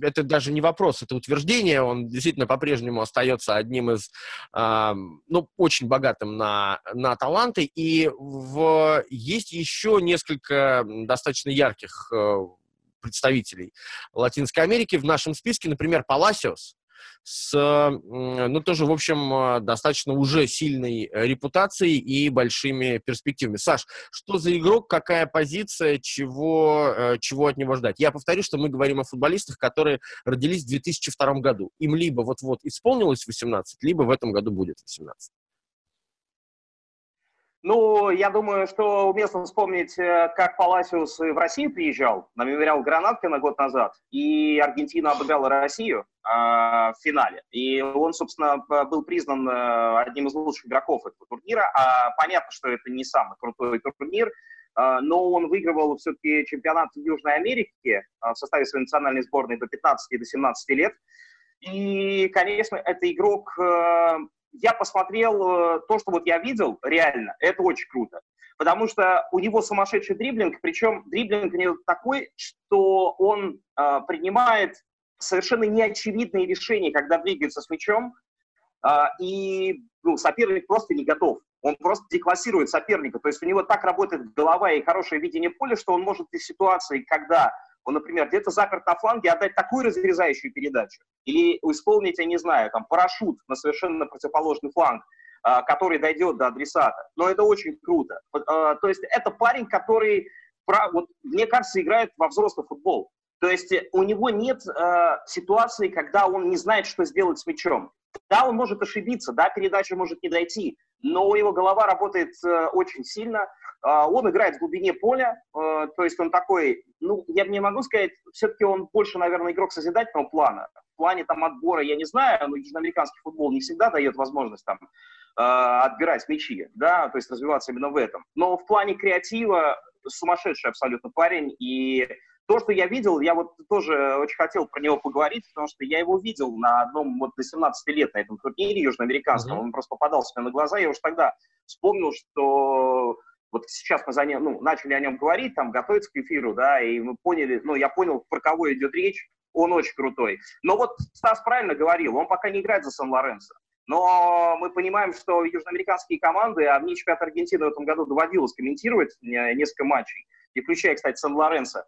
это даже не вопрос, это утверждение, он действительно по-прежнему остается одним из, а, ну, очень богатым на, на таланты, и в, есть еще несколько достаточно ярких представителей Латинской Америки. В нашем списке, например, Паласиос, с, ну, тоже, в общем, достаточно уже сильной репутацией и большими перспективами. Саш, что за игрок, какая позиция, чего, чего от него ждать? Я повторю, что мы говорим о футболистах, которые родились в 2002 году. Им либо вот-вот исполнилось 18, либо в этом году будет 18. Ну, я думаю, что уместно вспомнить, э, как Паласиус в Россию приезжал на мемориал Гранаткина год назад, и Аргентина обыграла Россию э, в финале. И он, собственно, был признан э, одним из лучших игроков этого турнира. А понятно, что это не самый крутой турнир, э, но он выигрывал все-таки чемпионат Южной Америке э, в составе своей национальной сборной до 15 и до 17 лет. И, конечно, это игрок э, я посмотрел э, то, что вот я видел, реально, это очень круто. Потому что у него сумасшедший дриблинг, причем дриблинг у него такой, что он э, принимает совершенно неочевидные решения, когда двигается с мячом, э, и ну, соперник просто не готов. Он просто деклассирует соперника. То есть у него так работает голова и хорошее видение поля, что он может из ситуации, когда он, например, где-то заперт на фланге, отдать такую разрезающую передачу, или исполнить, я не знаю, там, парашют на совершенно противоположный фланг, а, который дойдет до адресата. Но это очень круто. А, то есть это парень, который, вот, мне кажется, играет во взрослый футбол. То есть у него нет э, ситуации, когда он не знает, что сделать с мячом. Да, он может ошибиться, да, передача может не дойти, но его голова работает э, очень сильно. Э, он играет в глубине поля, э, то есть он такой, ну, я не могу сказать, все-таки он больше, наверное, игрок созидательного плана. В плане там отбора я не знаю, но южноамериканский футбол не всегда дает возможность там э, отбирать мячи, да, то есть развиваться именно в этом. Но в плане креатива сумасшедший абсолютно парень, и то, что я видел, я вот тоже очень хотел про него поговорить, потому что я его видел на одном вот до 17 лет на этом турнире южноамериканском. Mm-hmm. Он просто попадался мне на глаза. Я уж тогда вспомнил, что вот сейчас мы за ним, ну, начали о нем говорить, там, готовиться к эфиру, да, и мы поняли, ну, я понял, про кого идет речь. Он очень крутой. Но вот Стас правильно говорил, он пока не играет за Сан-Лоренцо. Но мы понимаем, что южноамериканские команды, а мне чемпионат Аргентины в этом году доводилось комментировать несколько матчей, и включая, кстати, Сан-Лоренцо,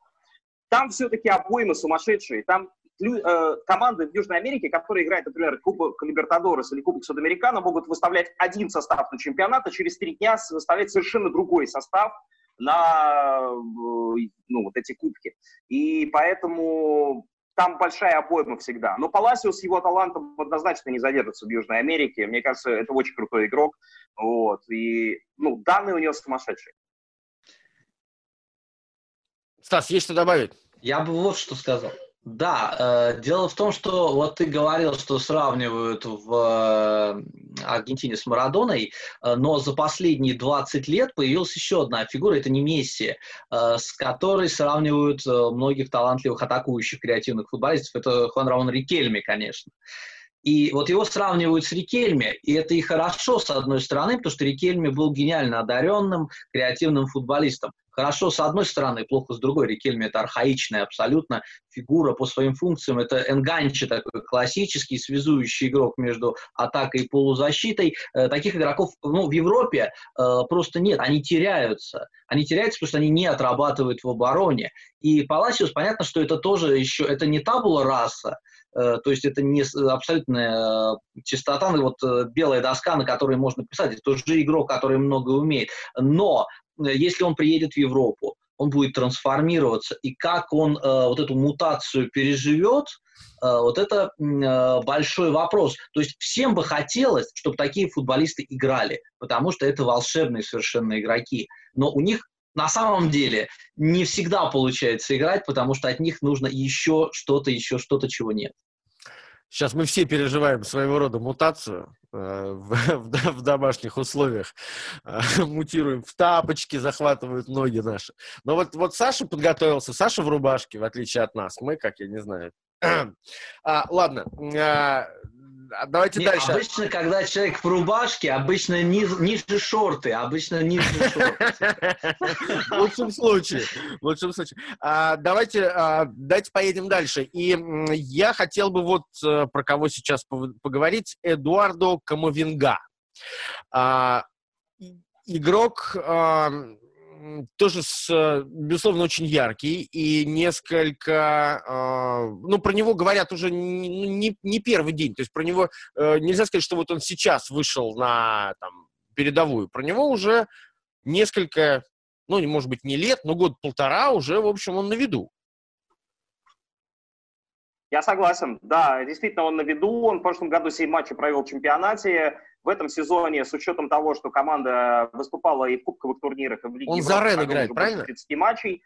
там все-таки обоймы сумасшедшие. Там э, команды в Южной Америке, которые играют, например, Кубок Либертадорес или Кубок Судамерикано, могут выставлять один состав на чемпионат, а через три дня выставлять совершенно другой состав на ну, вот эти кубки. И поэтому там большая обойма всегда. Но Паласиус с его талантом однозначно не задержится в Южной Америке. Мне кажется, это очень крутой игрок. Вот. И ну, данные у него сумасшедшие. Стас, есть что добавить? Я бы вот что сказал. Да, э, дело в том, что вот ты говорил, что сравнивают в э, Аргентине с Марадоной, э, но за последние 20 лет появилась еще одна фигура, это не Месси, э, с которой сравнивают э, многих талантливых атакующих креативных футболистов. Это Хуан Раон Рикельми, конечно. И вот его сравнивают с Рикельми, и это и хорошо, с одной стороны, потому что Рикельми был гениально одаренным, креативным футболистом. Хорошо с одной стороны, плохо с другой. Рикельми это архаичная абсолютно фигура по своим функциям. Это Энганчи такой классический, связующий игрок между атакой и полузащитой. Э, таких игроков ну, в Европе э, просто нет, они теряются. Они теряются, потому что они не отрабатывают в обороне. И Паласиус, понятно, что это тоже еще, это не табула раса, то есть это не абсолютная э, чистота, ну, вот э, белая доска, на которой можно писать, это тоже игрок, который много умеет. Но если он приедет в Европу, он будет трансформироваться, и как он э, вот эту мутацию переживет, э, вот это э, большой вопрос. То есть всем бы хотелось, чтобы такие футболисты играли, потому что это волшебные совершенно игроки. Но у них на самом деле не всегда получается играть, потому что от них нужно еще что-то, еще что-то, чего нет. Сейчас мы все переживаем своего рода мутацию э, в, домашних условиях. Э, мутируем в тапочки, захватывают ноги наши. Но вот, вот Саша подготовился, Саша в рубашке, в отличие от нас. Мы, как я не знаю. а, ладно, а давайте Нет, дальше. Обычно, когда человек в рубашке, обычно низ, ниже шорты, обычно ниже шорты. В лучшем случае. В лучшем случае. А, давайте, а, давайте поедем дальше. И я хотел бы вот а, про кого сейчас поговорить. Эдуардо Камовинга. А, игрок... Тоже, с, безусловно, очень яркий и несколько... Э, ну, про него говорят уже не, ну, не, не первый день. То есть про него э, нельзя сказать, что вот он сейчас вышел на там, передовую. Про него уже несколько, ну, может быть, не лет, но год-полтора уже, в общем, он на виду. Я согласен, да, действительно он на виду, он в прошлом году 7 матчей провел в чемпионате, в этом сезоне, с учетом того, что команда выступала и в кубковых турнирах, и в Лиге Он за Рен играет, правильно? 30 матчей.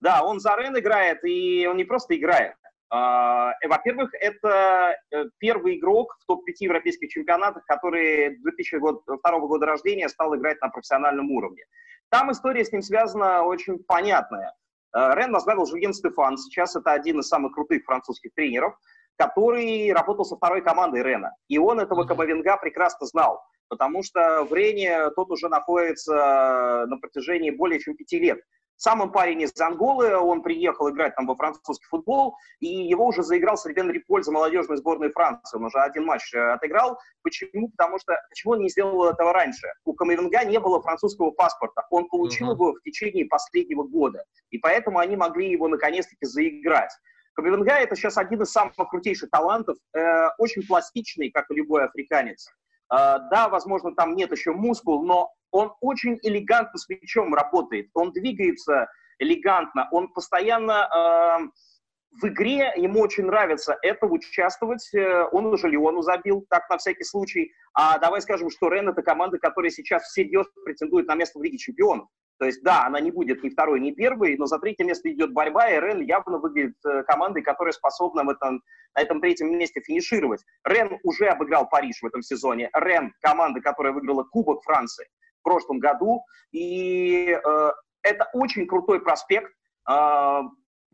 Да, он за Рен играет, и он не просто играет. А, э, во-первых, это э, первый игрок в топ-5 европейских чемпионатах, который 2002 года рождения стал играть на профессиональном уровне. Там история с ним связана очень понятная. Э, Рен возглавил Жюген Стефан, сейчас это один из самых крутых французских тренеров, который работал со второй командой Рена. И он этого Камовинга прекрасно знал, потому что в Рене тот уже находится на протяжении более чем пяти лет. Сам он парень из Анголы, он приехал играть там во французский футбол, и его уже заиграл Сальвен Риполь за молодежной сборной Франции. Он уже один матч э, отыграл. Почему? Потому что почему он не сделал этого раньше? У Камерунга не было французского паспорта. Он получил uh-huh. его в течение последнего года. И поэтому они могли его наконец-таки заиграть. Камерунга это сейчас один из самых крутейших талантов, э, очень пластичный, как и любой африканец. Э, да, возможно, там нет еще мускул, но он очень элегантно с мячом работает, он двигается элегантно, он постоянно э, в игре, ему очень нравится это участвовать, э, он уже Леону забил, так на всякий случай, а давай скажем, что Рен это команда, которая сейчас всерьез претендует на место в Лиге Чемпионов. То есть, да, она не будет ни второй, ни первой, но за третье место идет борьба, и Рен явно выглядит э, командой, которая способна в этом, на этом третьем месте финишировать. Рен уже обыграл Париж в этом сезоне. Рен – команда, которая выиграла Кубок Франции в прошлом году. И э, это очень крутой проспект. Э,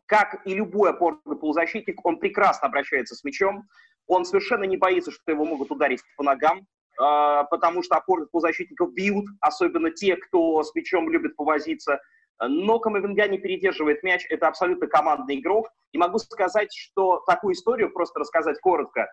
как и любой опорный полузащитник, он прекрасно обращается с мячом. Он совершенно не боится, что его могут ударить по ногам, потому что опорных полузащитников бьют, особенно те, кто с мячом любит повозиться. Но Камовинга не передерживает мяч, это абсолютно командный игрок. И могу сказать, что такую историю, просто рассказать коротко,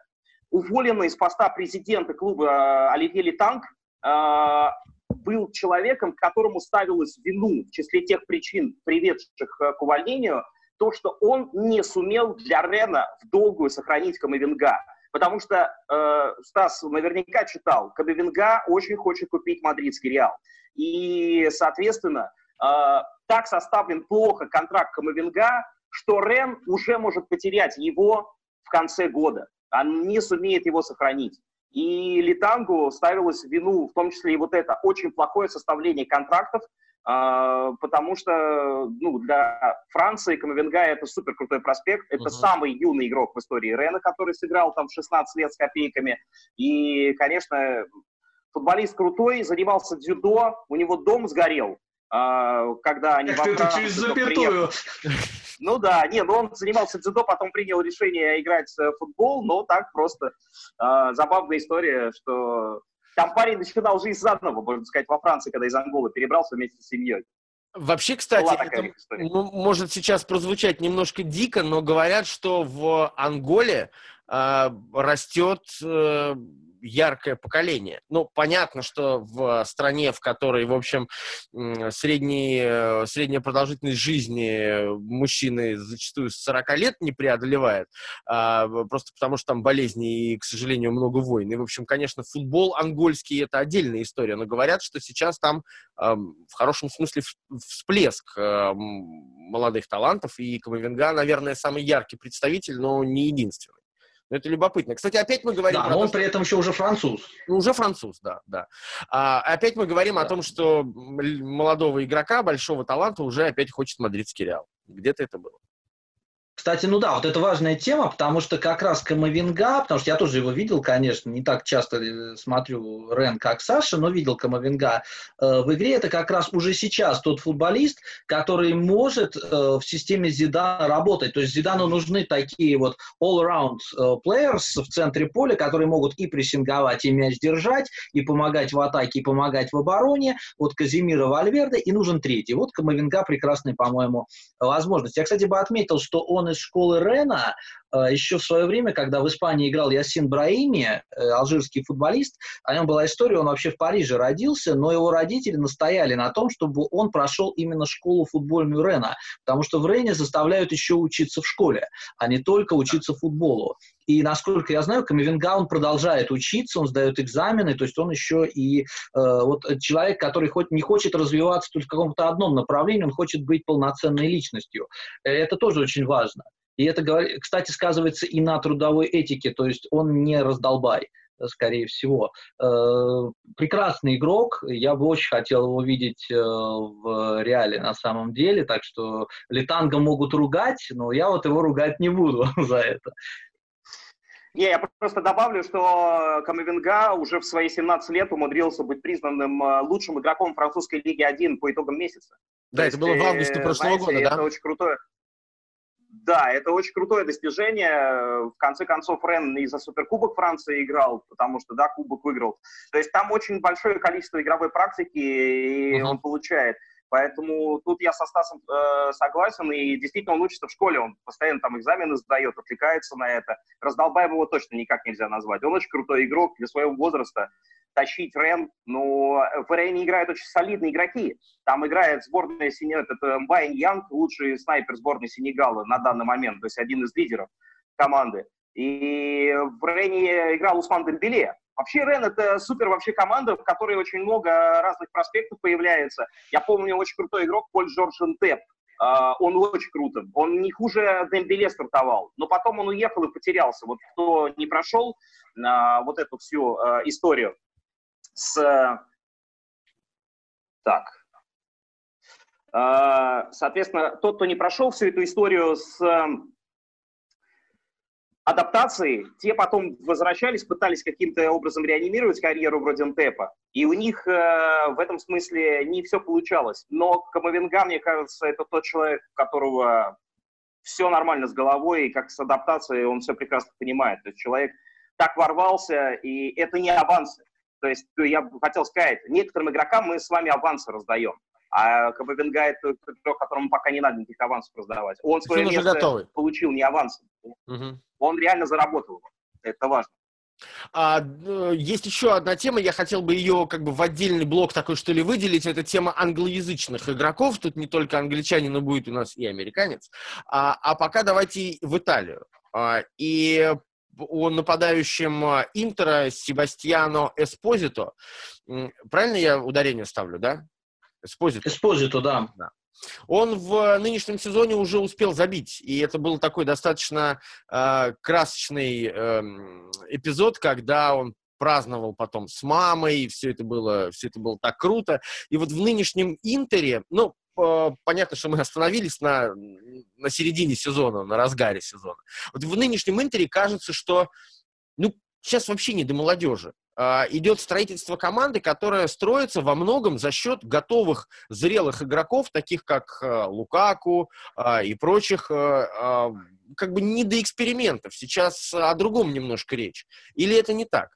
уволенный из поста президента клуба э, Оливье Литанг э, был человеком, которому ставилось вину в числе тех причин, приведших э, к увольнению, то, что он не сумел для Рена в долгую сохранить Камовинга. Потому что э, Стас наверняка читал, Камовинга очень хочет купить мадридский Реал. И, соответственно, э, так составлен плохо контракт Камовинга, что Рен уже может потерять его в конце года. Он не сумеет его сохранить. И Литангу ставилось в вину, в том числе и вот это очень плохое составление контрактов, потому что ну, для Франции Камовенга это супер крутой проспект. Это uh-huh. самый юный игрок в истории Рена, который сыграл там в 16 лет с копейками. И, конечно, футболист крутой, занимался дзюдо, у него дом сгорел, э, когда они во Францию через запятую. Ну да, не, но он занимался дзюдо, потом принял решение играть в футбол, но так просто. Э, забавная история, что там парень начинал жизнь заново, можно сказать, во Франции, когда из Анголы перебрался вместе с семьей. Вообще, кстати, это может сейчас прозвучать немножко дико, но говорят, что в Анголе э, растет э, яркое поколение. Ну, понятно, что в стране, в которой, в общем, средний, средняя продолжительность жизни мужчины зачастую с 40 лет не преодолевает, а, просто потому что там болезни и, к сожалению, много войн. И, в общем, конечно, футбол ангольский — это отдельная история, но говорят, что сейчас там в хорошем смысле всплеск а, молодых талантов, и Камовенга, наверное, самый яркий представитель, но не единственный. Но это любопытно. Кстати, опять мы говорим... Да, но он том, при этом еще уже француз. Ну, уже француз, да, да. А, опять мы говорим да. о том, что молодого игрока, большого таланта уже опять хочет мадридский Реал. Где-то это было. Кстати, ну да, вот это важная тема, потому что как раз Камовинга, потому что я тоже его видел, конечно, не так часто э, смотрю Рен, как Саша, но видел Камовинга э, в игре. Это как раз уже сейчас тот футболист, который может э, в системе Зидана работать. То есть Зидану нужны такие вот all-around э, players в центре поля, которые могут и прессинговать, и мяч держать, и помогать в атаке, и помогать в обороне. Вот Казимира Вальверде, и нужен третий. Вот Камовинга прекрасная, по-моему, возможность. Я, кстати, бы отметил, что он из школы Рена, еще в свое время, когда в Испании играл Ясин Браими, э, алжирский футболист, о нем была история, он вообще в Париже родился, но его родители настояли на том, чтобы он прошел именно школу футбольную Рена, потому что в Рене заставляют еще учиться в школе, а не только учиться футболу. И, насколько я знаю, Камевенга, он продолжает учиться, он сдает экзамены, то есть он еще и э, вот человек, который хоть не хочет развиваться только в каком-то одном направлении, он хочет быть полноценной личностью. Э, это тоже очень важно. И это, кстати, сказывается и на трудовой этике, то есть он не раздолбай скорее всего. Э, прекрасный игрок, я бы очень хотел его видеть э, в реале на самом деле, так что Литанга могут ругать, но я вот его ругать не буду за это. Не, я просто добавлю, что Камовинга уже в свои 17 лет умудрился быть признанным э, лучшим игроком французской лиги 1 по итогам месяца. Да, То это есть, было в августе э, прошлого знаете, года, да? Это очень крутое. Да, это очень крутое достижение. В конце концов, Рен и за Суперкубок Франции играл, потому что, да, Кубок выиграл. То есть там очень большое количество игровой практики, и uh-huh. он получает. Поэтому тут я со Стасом э, согласен, и действительно он учится в школе, он постоянно там экзамены сдает, отвлекается на это. Раздолбаем его точно никак нельзя назвать. Он очень крутой игрок для своего возраста. Тащить Рен, но в Рене играют очень солидные игроки. Там играет сборная Сенегала, это Мбайн Янг, лучший снайпер сборной Сенегала на данный момент, то есть один из лидеров команды. И в Рене играл Усман Дембеле, Вообще Рен это супер вообще команда, в которой очень много разных проспектов появляется. Я помню очень крутой игрок Поль Жорж Энтеп. Uh, он очень круто. Он не хуже Дембеле стартовал, но потом он уехал и потерялся. Вот кто не прошел uh, вот эту всю uh, историю с... Так. Соответственно, тот, кто не прошел всю эту историю с адаптации, те потом возвращались, пытались каким-то образом реанимировать карьеру вроде Антепа, и у них э, в этом смысле не все получалось. Но Камовенга, мне кажется, это тот человек, которого все нормально с головой, и как с адаптацией он все прекрасно понимает. То есть человек так ворвался, и это не авансы. То есть я бы хотел сказать, некоторым игрокам мы с вами авансы раздаем. А Кабабенга это игрок, которому пока не надо никаких авансов раздавать. Он свое место готовый. получил не авансом. Угу. Он реально заработал его. Это важно. А, э, есть еще одна тема, я хотел бы ее как бы в отдельный блок такой, что ли, выделить. Это тема англоязычных игроков. Тут не только англичанин, но будет у нас и американец. А, а пока давайте в Италию. А, и о нападающем а, Интера Себастьяно Эспозито. Правильно я ударение ставлю, да? Эспозито. Эспозито, да. да. Он в нынешнем сезоне уже успел забить, и это был такой достаточно э, красочный э, эпизод, когда он праздновал потом с мамой, и все это было, все это было так круто. И вот в нынешнем Интере, ну, понятно, что мы остановились на, на середине сезона, на разгаре сезона. Вот в нынешнем Интере кажется, что, ну, сейчас вообще не до молодежи. А, идет строительство команды, которая строится во многом за счет готовых зрелых игроков, таких как а, Лукаку а, и прочих, как бы не до экспериментов. Сейчас о другом немножко речь. Или это не так?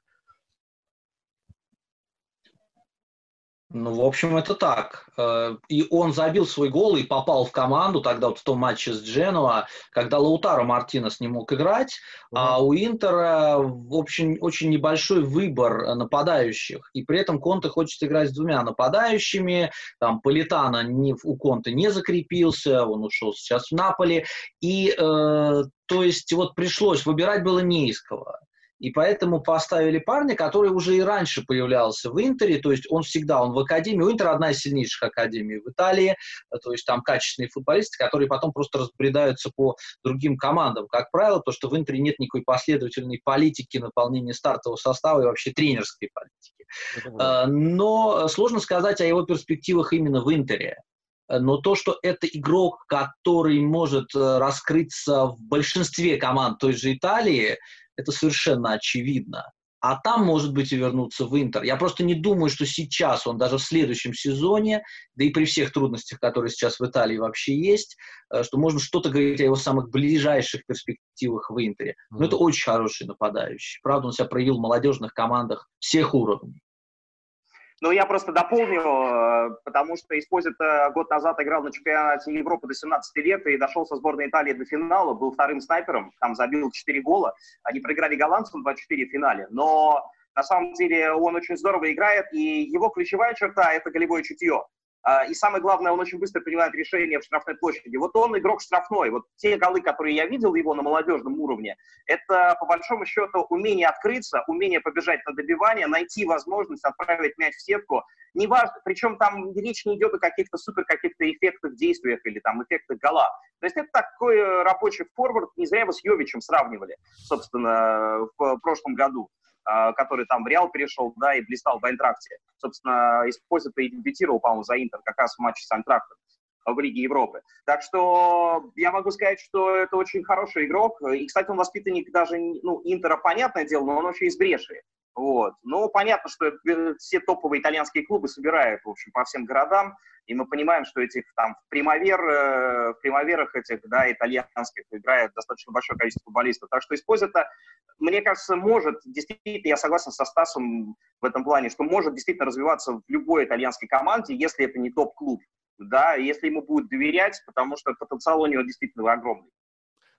Ну, в общем, это так. Э, и он забил свой гол и попал в команду тогда вот в том матче с Дженуа, когда Лаутаро Мартинес не мог играть, mm-hmm. а у Интера в общем очень небольшой выбор нападающих. И при этом Конте хочет играть с двумя нападающими. Там Политана не, у Конте не закрепился, он ушел сейчас в Наполе. И э, то есть вот пришлось, выбирать было не из кого. И поэтому поставили парня, который уже и раньше появлялся в Интере, то есть он всегда, он в академии, у Интера одна из сильнейших академий в Италии, то есть там качественные футболисты, которые потом просто разбредаются по другим командам. Как правило, то, что в Интере нет никакой последовательной политики наполнения стартового состава и вообще тренерской политики. А, но сложно сказать о его перспективах именно в Интере. Но то, что это игрок, который может э, раскрыться в большинстве команд той же Италии, это совершенно очевидно. А там, может быть, и вернуться в Интер. Я просто не думаю, что сейчас он даже в следующем сезоне, да и при всех трудностях, которые сейчас в Италии вообще есть, э, что можно что-то говорить о его самых ближайших перспективах в Интере. Но mm-hmm. это очень хороший нападающий. Правда, он себя проявил в молодежных командах всех уровней. Ну, я просто дополню, э, потому что Эспозито год назад играл на чемпионате Европы до 17 лет и дошел со сборной Италии до финала, был вторым снайпером, там забил 4 гола. Они проиграли голландцам 2-4 в финале, но на самом деле он очень здорово играет, и его ключевая черта – это голевое чутье. А, и самое главное, он очень быстро принимает решения в штрафной площади. Вот он игрок штрафной. Вот те голы, которые я видел его на молодежном уровне, это, по большому счету, умение открыться, умение побежать на добивание, найти возможность отправить мяч в сетку. Неважно, причем там речь не идет о каких-то супер каких-то эффектах действиях или там эффектах гола. То есть это такой рабочий форвард, не зря его с Йовичем сравнивали, собственно, в прошлом году. А, который там в Реал перешел, да, и блистал в Айнтракте. Собственно, Эспозито и дебютировал, по-моему, за Интер как раз в матче с Айнтрактом в Лиге Европы. Так что я могу сказать, что это очень хороший игрок. И, кстати, он воспитанник даже, ну, Интера, понятное дело, но он вообще из Бреши. Вот. Ну, понятно, что все топовые итальянские клубы собирают, в общем, по всем городам, и мы понимаем, что этих там в примавер, э, в примаверах этих, да, итальянских играет достаточно большое количество футболистов. Так что использовать это, мне кажется, может, действительно, я согласен со Стасом в этом плане, что может действительно развиваться в любой итальянской команде, если это не топ-клуб, да, если ему будут доверять, потому что потенциал у него действительно огромный.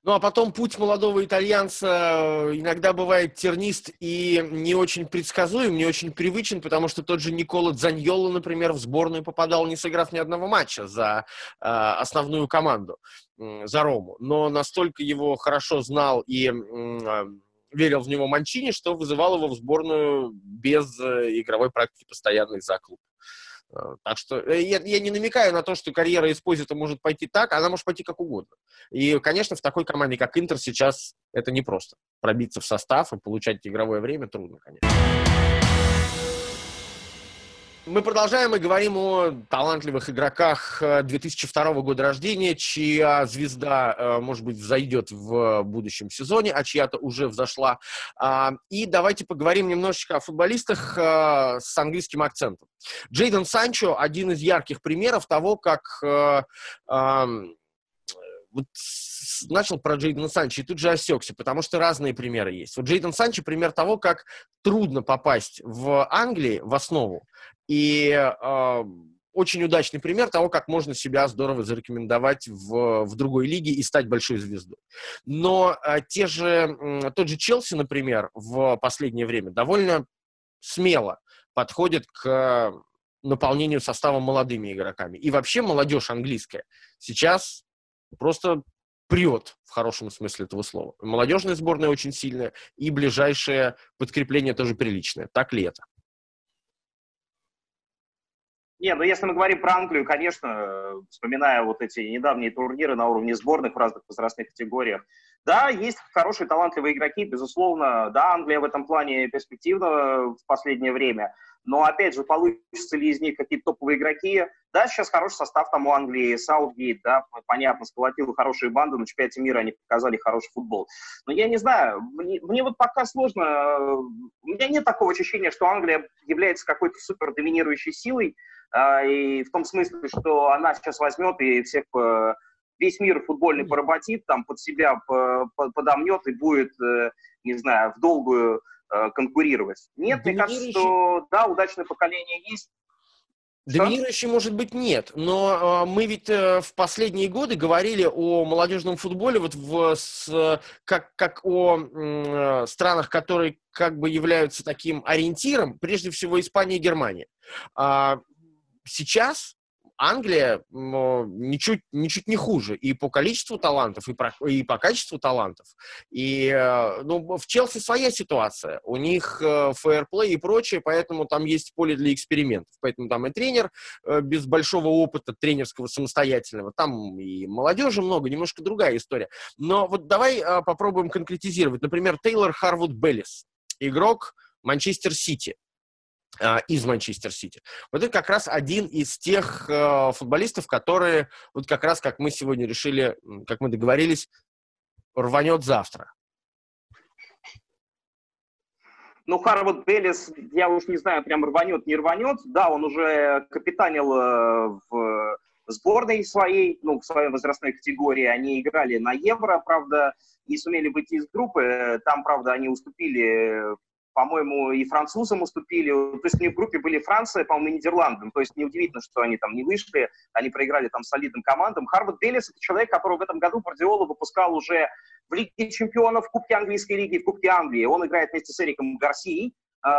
Ну а потом путь молодого итальянца э, иногда бывает тернист и не очень предсказуем, не очень привычен, потому что тот же Никола Дзаньоло, например, в сборную попадал, не сыграв ни одного матча за э, основную команду, э, за Рому. Но настолько его хорошо знал и э, верил в него Манчини, что вызывал его в сборную без э, игровой практики постоянной за клуб. Э, так что э, я, я не намекаю на то, что карьера Эспозита может пойти так, она может пойти как угодно. И, конечно, в такой команде, как Интер, сейчас это непросто. Пробиться в состав и получать игровое время трудно, конечно. Мы продолжаем и говорим о талантливых игроках 2002 э, года рождения, чья звезда, э, может быть, взойдет в будущем сезоне, а чья-то уже взошла. А, и давайте поговорим немножечко о футболистах э, с английским акцентом. Джейден Санчо – один из ярких примеров того, как вот начал про Джейдена Санчо и тут же осекся, потому что разные примеры есть. Вот Джейден Санчо пример того, как трудно попасть в Англии в основу, и э, очень удачный пример того, как можно себя здорово зарекомендовать в, в другой лиге и стать большой звездой. Но э, те же, э, тот же Челси, например, в последнее время довольно смело подходит к наполнению состава молодыми игроками. И вообще молодежь английская сейчас просто прет в хорошем смысле этого слова. Молодежная сборная очень сильная, и ближайшее подкрепление тоже приличное. Так ли это? Не, ну если мы говорим про Англию, конечно, вспоминая вот эти недавние турниры на уровне сборных в разных возрастных категориях, да, есть хорошие, талантливые игроки, безусловно, да, Англия в этом плане перспективна в последнее время, но, опять же, получится ли из них какие-то топовые игроки? Да, сейчас хороший состав там у Англии, Саутгейт, да, понятно, сколотил хорошие банды, на чемпионате мира они показали хороший футбол. Но я не знаю, мне, мне вот пока сложно, у меня нет такого ощущения, что Англия является какой-то супер доминирующей силой, э, и в том смысле, что она сейчас возьмет и всех э, весь мир футбольный поработит, там под себя подомнет и будет, э, не знаю, в долгую Э, конкурировать. Нет, мне кажется, что да, удачное поколение есть. Доминирующий, может быть, нет, но э, мы ведь э, в последние годы говорили о молодежном футболе вот в, с, как, как о э, странах, которые как бы являются таким ориентиром, прежде всего Испания и Германия. А, сейчас Англия ничуть, ничуть не хуже и по количеству талантов, и, про, и по качеству талантов. И э, ну, в Челси своя ситуация. У них э, фейерплей и прочее, поэтому там есть поле для экспериментов. Поэтому там и тренер э, без большого опыта тренерского самостоятельного, там и молодежи много, немножко другая история. Но вот давай попробуем конкретизировать. Например, Тейлор Харвуд Беллис, игрок Манчестер Сити из Манчестер Сити. Вот это как раз один из тех э, футболистов, которые, вот как раз как мы сегодня решили, как мы договорились, рванет завтра. Ну, Харвард Беллис, я уж не знаю, прям рванет, не рванет. Да, он уже капитанил э, в сборной своей, ну, в своей возрастной категории. Они играли на Евро, правда, не сумели выйти из группы. Там, правда, они уступили по-моему, и французам уступили. То есть у них в группе были Франция, по-моему, и Нидерланды. То есть неудивительно, что они там не вышли, они проиграли там солидным командам. Харвард Беллис — это человек, которого в этом году Гвардиола выпускал уже в Лиге чемпионов, в Кубке английской лиги, в Кубке Англии. Он играет вместе с Эриком Гарсией, э,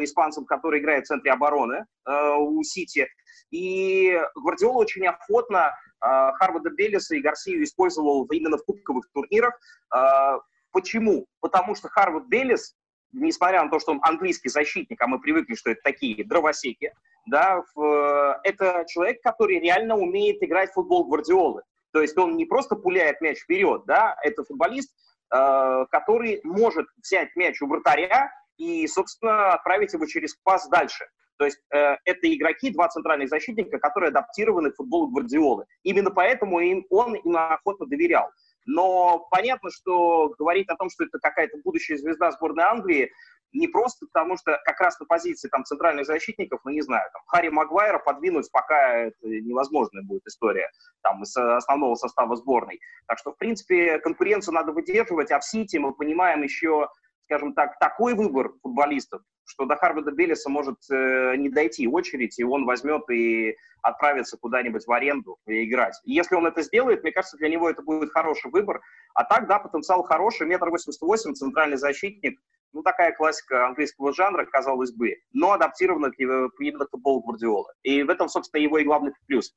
испанцем, который играет в центре обороны э, у Сити. И Гвардиола очень охотно э, Харварда Беллиса и Гарсию использовал именно в кубковых турнирах. Э, почему? Потому что Харвард Беллис несмотря на то, что он английский защитник, а мы привыкли, что это такие дровосеки, да, в, это человек, который реально умеет играть в футбол Гвардиолы. То есть он не просто пуляет мяч вперед, да, это футболист, э, который может взять мяч у вратаря и, собственно, отправить его через пас дальше. То есть э, это игроки, два центральных защитника, которые адаптированы к футболу Гвардиолы. Именно поэтому им, он им охотно доверял. Но понятно, что говорить о том, что это какая-то будущая звезда сборной Англии, не просто потому, что как раз на позиции там, центральных защитников, ну не знаю, там, Харри Магуайра подвинуть пока это невозможная будет история там, из основного состава сборной. Так что, в принципе, конкуренцию надо выдерживать, а в Сити мы понимаем еще, скажем так, такой выбор футболистов, что до Харварда Беллиса может э, не дойти очередь, и он возьмет и отправится куда-нибудь в аренду играть. И если он это сделает, мне кажется, для него это будет хороший выбор. А так, да, потенциал хороший, метр восемьдесят восемь, центральный защитник, ну, такая классика английского жанра, казалось бы, но адаптирована к именно к футболу Гвардиола. И в этом, собственно, его и главный плюс.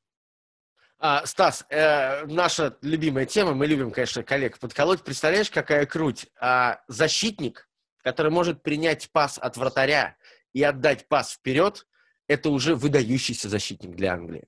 А, Стас, э, наша любимая тема, мы любим, конечно, коллег подколоть. Представляешь, какая круть? А, защитник, который может принять пас от вратаря и отдать пас вперед, это уже выдающийся защитник для Англии.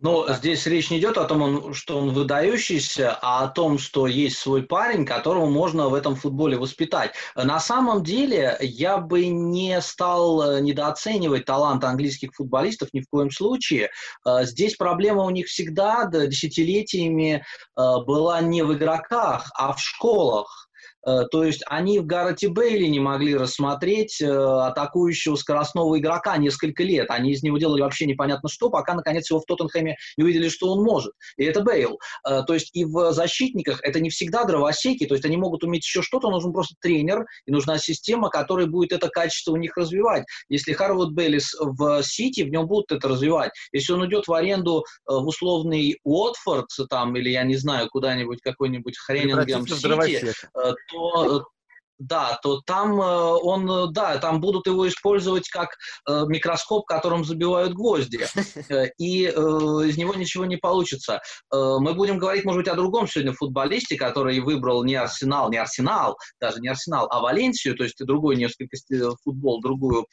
Но вот здесь речь не идет о том, что он выдающийся, а о том, что есть свой парень, которого можно в этом футболе воспитать. На самом деле я бы не стал э, недооценивать талант английских футболистов ни в коем случае. Э, здесь проблема у них всегда да, десятилетиями э, была не в игроках, а в школах. Э, то есть они в Гаррете Бейли не могли рассмотреть э, атакующего скоростного игрока несколько лет. Они из него делали вообще непонятно что, пока, наконец, его в Тоттенхэме не увидели, что он может. И это Бейл. Э, то есть и в защитниках это не всегда дровосеки, то есть они могут уметь еще что-то, нужен просто тренер, и нужна система, которая будет это качество у них развивать. Если Харвард Бейлис в Сити, в нем будут это развивать. Если он идет в аренду в условный Уотфорд, там, или я не знаю, куда-нибудь, какой-нибудь Хренингем Сити, то да, то там э, он, э, да, там будут его использовать как э, микроскоп, которым забивают гвозди, и из него ничего не получится. Мы будем говорить, может быть, о другом сегодня футболисте, который выбрал не Арсенал, не Арсенал, даже не Арсенал, а Валенсию, то есть другой несколько футбол, другую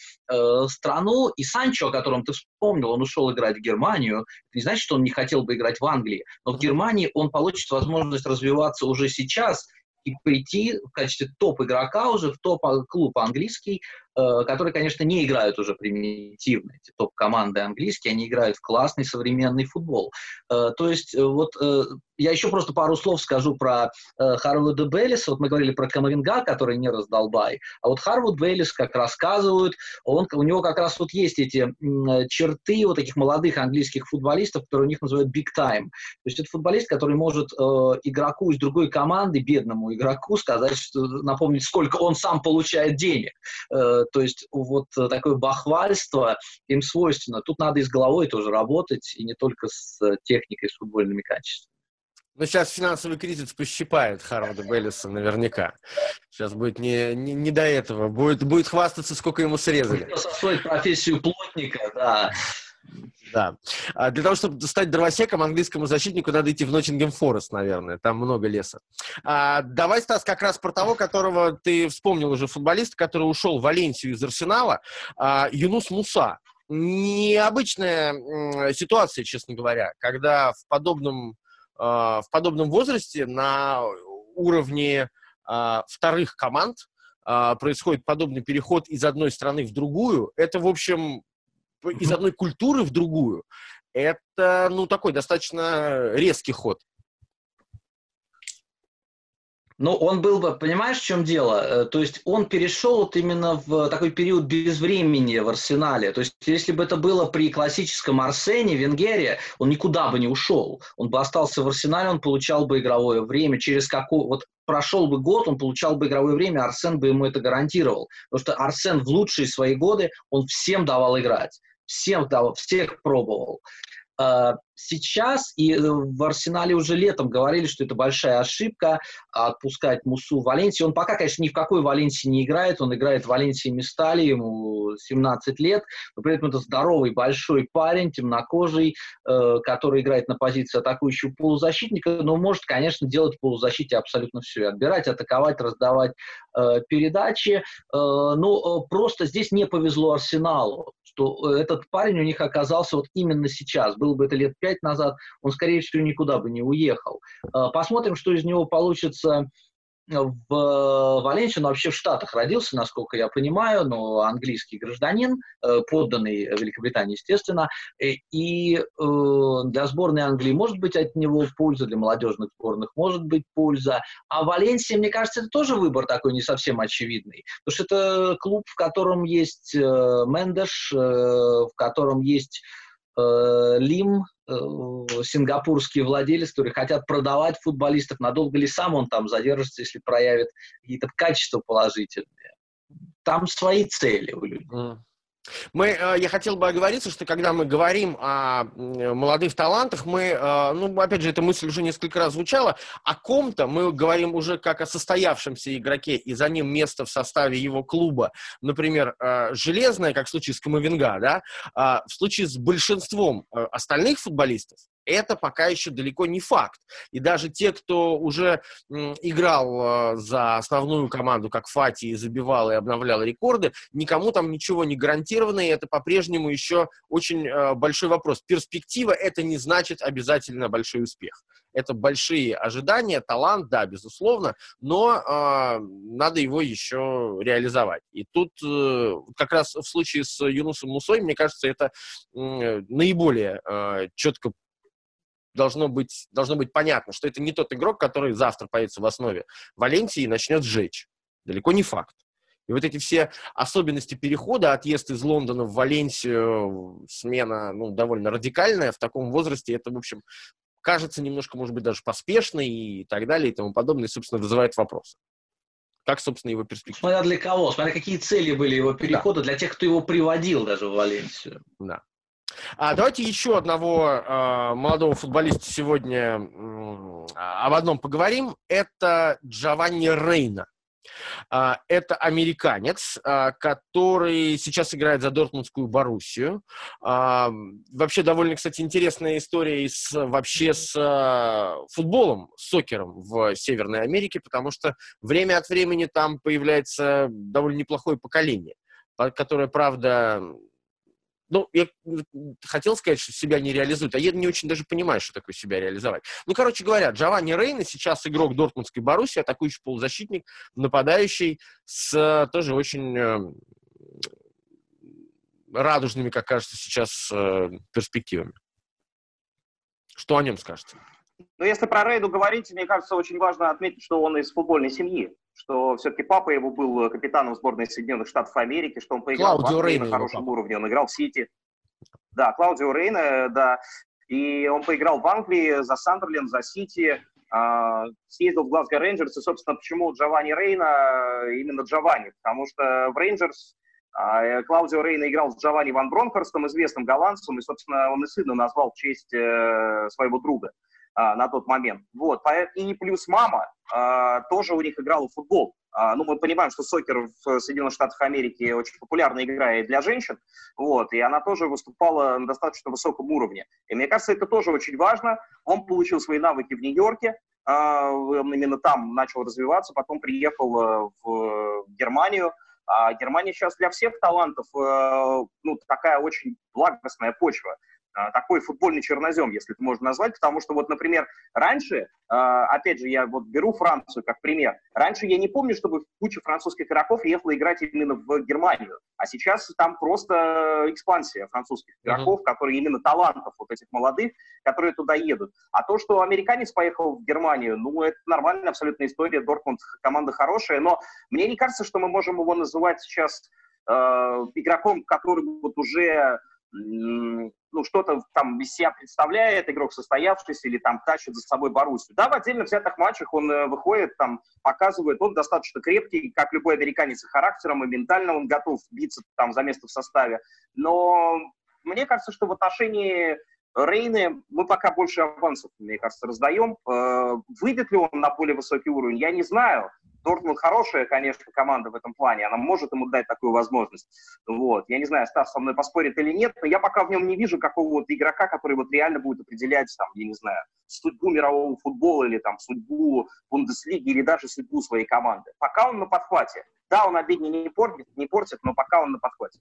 страну. И Санчо, о котором ты вспомнил, он ушел играть в Германию. Это не значит, что он не хотел бы играть в Англии, но в Германии он получит возможность развиваться уже сейчас и прийти в качестве топ-игрока уже в топ-клуб английский, Э, которые, конечно, не играют уже примитивно, эти топ-команды английские, они играют в классный современный футбол. Э, то есть э, вот я еще просто пару слов скажу про Харвуда Беллиса. Вот мы говорили про Камавинга, который не раздолбай. А вот Харвуд Беллис, как рассказывают, он, у него как раз вот есть эти черты вот таких молодых английских футболистов, которые у них называют big time. То есть это футболист, который может э, игроку из другой команды, бедному игроку, сказать, что, напомнить, сколько он сам получает денег. Э, то есть вот такое бахвальство им свойственно. Тут надо и с головой тоже работать, и не только с техникой, с футбольными качествами. Ну, сейчас финансовый кризис пощипает Харварда Беллиса наверняка. Сейчас будет не, не, не до этого. Будет, будет хвастаться, сколько ему срезали. Стоит профессию плотника, да. Да. А для того, чтобы стать дровосеком, английскому защитнику надо идти в Ноттингем Форест, наверное. Там много леса. А, давай, Стас, как раз про того, которого ты вспомнил уже, футболист, который ушел в Валенсию из Арсенала, а, Юнус Муса. Необычная ситуация, честно говоря, когда в подобном, а, в подобном возрасте на уровне а, вторых команд а, происходит подобный переход из одной страны в другую. Это, в общем, из одной культуры в другую, это, ну, такой достаточно резкий ход. Ну, он был бы, понимаешь, в чем дело? Э, то есть он перешел вот именно в такой период безвремени в Арсенале. То есть если бы это было при классическом Арсене, Венгере, он никуда бы не ушел. Он бы остался в Арсенале, он получал бы игровое время. Через какое... Вот прошел бы год, он получал бы игровое время, Арсен бы ему это гарантировал. Потому что Арсен в лучшие свои годы, он всем давал играть всем давал, всех пробовал. А, сейчас и э, в Арсенале уже летом говорили, что это большая ошибка отпускать Мусу в Валенсии. Он пока, конечно, ни в какой Валенсии не играет. Он играет в Валенсии Местали, ему 17 лет, но при этом это здоровый большой парень, темнокожий, э, который играет на позиции атакующего полузащитника, но может, конечно, делать в полузащите абсолютно все. Отбирать, атаковать, раздавать э, передачи. но просто здесь не повезло Арсеналу что этот парень у них оказался вот именно сейчас. Было бы это лет пять назад, он, скорее всего, никуда бы не уехал. А, посмотрим, что из него получится в Валенсии, он вообще в Штатах родился, насколько я понимаю, но английский гражданин, э, подданный Великобритании, естественно, э, и э, для сборной Англии может быть от него польза, для молодежных сборных может быть польза, а Валенсия, мне кажется, это тоже выбор такой не совсем очевидный, потому что это клуб, в котором есть Мендеш, в котором есть Лим, Э, сингапурские владельцы, которые хотят продавать футболистов, надолго ли сам он там задержится, если проявит какие-то качества положительные. Там свои цели у людей. Мы, э, я хотел бы оговориться, что когда мы говорим о молодых талантах, мы, э, ну, опять же, эта мысль уже несколько раз звучала, о ком-то мы говорим уже как о состоявшемся игроке, и за ним место в составе его клуба, например, э, железное, как в случае с Камовинга, да, а в случае с большинством остальных футболистов, это пока еще далеко не факт. И даже те, кто уже играл э, за основную команду, как Фати, и забивал и обновлял рекорды, никому там ничего не гарантировано, и это по-прежнему еще очень э, большой вопрос. Перспектива — это не значит обязательно большой успех. Это большие ожидания, талант, да, безусловно, но э, надо его еще реализовать. И тут э, как раз в случае с Юнусом Мусой, мне кажется, это э, наиболее э, четко должно быть, должно быть понятно, что это не тот игрок, который завтра появится в основе Валенсии и начнет сжечь. Далеко не факт. И вот эти все особенности перехода, отъезд из Лондона в Валенсию, смена ну, довольно радикальная в таком возрасте, это, в общем, кажется немножко, может быть, даже поспешной и так далее и тому подобное, и, собственно, вызывает вопросы. Как, собственно, его перспектива? Смотря для кого, смотря какие цели были его перехода, да. для тех, кто его приводил даже в Валенсию. Да. А, давайте еще одного а, молодого футболиста сегодня а, об одном поговорим. Это Джованни Рейна. А, это американец, а, который сейчас играет за Дортмундскую Боруссию. А, вообще довольно, кстати, интересная история с, вообще с футболом, с сокером в Северной Америке, потому что время от времени там появляется довольно неплохое поколение, которое, правда, ну, я хотел сказать, что себя не реализует, а я не очень даже понимаю, что такое себя реализовать. Ну, короче говоря, Джованни Рейна сейчас игрок Дортмундской Боруссии, атакующий полузащитник, нападающий с тоже очень э, радужными, как кажется, сейчас э, перспективами. Что о нем скажете? Ну, если про Рейну говорить, мне кажется, очень важно отметить, что он из футбольной семьи что все-таки папа его был капитаном сборной Соединенных Штатов Америки, что он поиграл Клаудио в Англии на хорошем уровне, он играл в Сити. Да, Клаудио Рейна, да, и он поиграл в Англии за Сандерленд, за Сити, э, съездил в Глазго Рейнджерс, и, собственно, почему Джованни Рейна именно Джованни, потому что в Рейнджерс э, Клаудио Рейна играл с Джованни Ван Бронхорстом, известным голландцем, и, собственно, он и сына назвал в честь э, своего друга а, на тот момент. Вот. И плюс мама а, тоже у них играла в футбол. А, ну, мы понимаем, что сокер в Соединенных Штатах Америки очень популярная игра и для женщин, вот, и она тоже выступала на достаточно высоком уровне. И мне кажется, это тоже очень важно. Он получил свои навыки в Нью-Йорке, а, именно там начал развиваться, потом приехал э, в Германию, а Германия сейчас для всех талантов э, ну, такая очень благостная почва. А, такой футбольный чернозем, если это можно назвать, потому что вот, например, раньше, а, опять же, я вот беру Францию как пример, раньше я не помню, чтобы куча французских игроков ехала играть именно в Германию, а сейчас там просто экспансия французских игроков, mm-hmm. которые именно талантов вот этих молодых, которые туда едут. А то, что американец поехал в Германию, ну, это нормальная абсолютная история, Дортмунд команда хорошая, но мне не кажется, что мы можем его называть сейчас э, игроком, который вот уже ну, что-то там из себя представляет, игрок состоявшийся или там тащит за собой Боруссию. Да, в отдельно взятых матчах он э, выходит, там, показывает, он достаточно крепкий, как любой американец и характером, и ментально он готов биться там за место в составе. Но мне кажется, что в отношении Рейны мы пока больше авансов, мне кажется, раздаем. Э, выйдет ли он на более высокий уровень, я не знаю. Дортмунд хорошая, конечно, команда в этом плане, она может ему дать такую возможность. Вот. Я не знаю, Стас со мной поспорит или нет, но я пока в нем не вижу какого-то игрока, который вот реально будет определять, там, я не знаю, судьбу мирового футбола или там судьбу Бундеслиги или даже судьбу своей команды. Пока он на подхвате. Да, он обиднее не портит, не портит, но пока он на подхвате.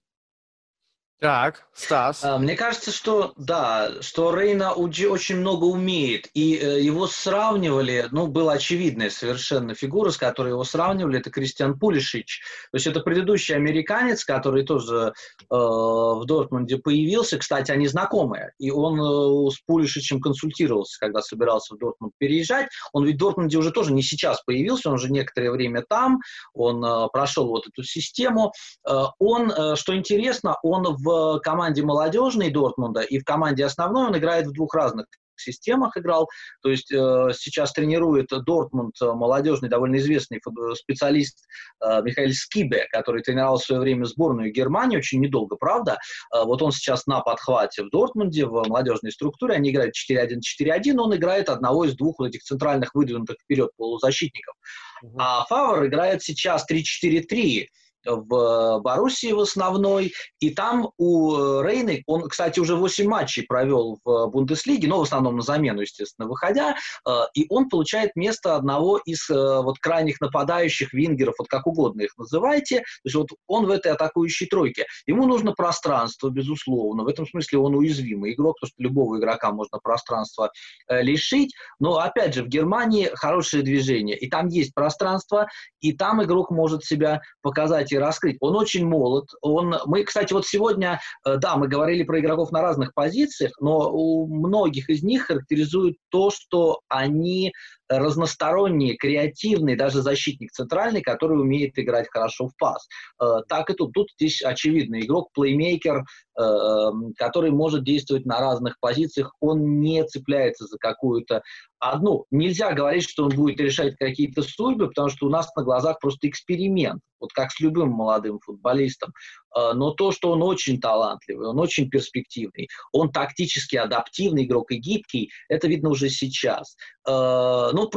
Так, Стас. А, мне кажется, что да, что Рейна очень много умеет, и э, его сравнивали, ну, была очевидная совершенно фигура, с которой его сравнивали, это Кристиан Пулишич. То есть это предыдущий американец, который тоже э, в Дортмунде появился. Кстати, они знакомые, и он э, с Пулишичем консультировался, когда собирался в Дортмунд переезжать. Он ведь в Дортмунде уже тоже не сейчас появился, он уже некоторое время там, он э, прошел вот эту систему. Э, он, э, что интересно, он в в команде молодежной Дортмунда и в команде основной он играет в двух разных системах играл. То есть э, сейчас тренирует Дортмунд э, молодежный, довольно известный специалист э, Михаил Скибе, который тренировал в свое время сборную Германии, очень недолго, правда. Э, вот он сейчас на подхвате в Дортмунде, в молодежной структуре. Они играют 4-1-4-1, он играет одного из двух вот этих центральных выдвинутых вперед полузащитников. Угу. А Фавор играет сейчас 3-4-3 в Боруссии в основной, и там у э, Рейны, он, кстати, уже 8 матчей провел в Бундеслиге, но в основном на замену, естественно, выходя, э, и он получает место одного из э, вот крайних нападающих вингеров, вот как угодно их называйте, то есть вот он в этой атакующей тройке. Ему нужно пространство, безусловно, в этом смысле он уязвимый игрок, потому что любого игрока можно пространство лишить, но, опять же, в Германии хорошее движение, и там есть пространство, и там игрок может себя показать и раскрыть. Он очень молод. Он, мы, кстати, вот сегодня, э, да, мы говорили про игроков на разных позициях, но у многих из них характеризует то, что они разносторонний, креативный, даже защитник центральный, который умеет играть хорошо в пас. Э, так и тут. Тут здесь очевидный игрок, плеймейкер, э, эм, который может действовать на разных позициях. Он не цепляется за какую-то одну. Нельзя говорить, что он будет решать какие-то судьбы, потому что у нас на глазах просто эксперимент. Вот как с любым молодым футболистом. Э, но то, что он очень талантливый, он очень перспективный, он тактически адаптивный игрок и гибкий, это видно уже сейчас. Э, ну,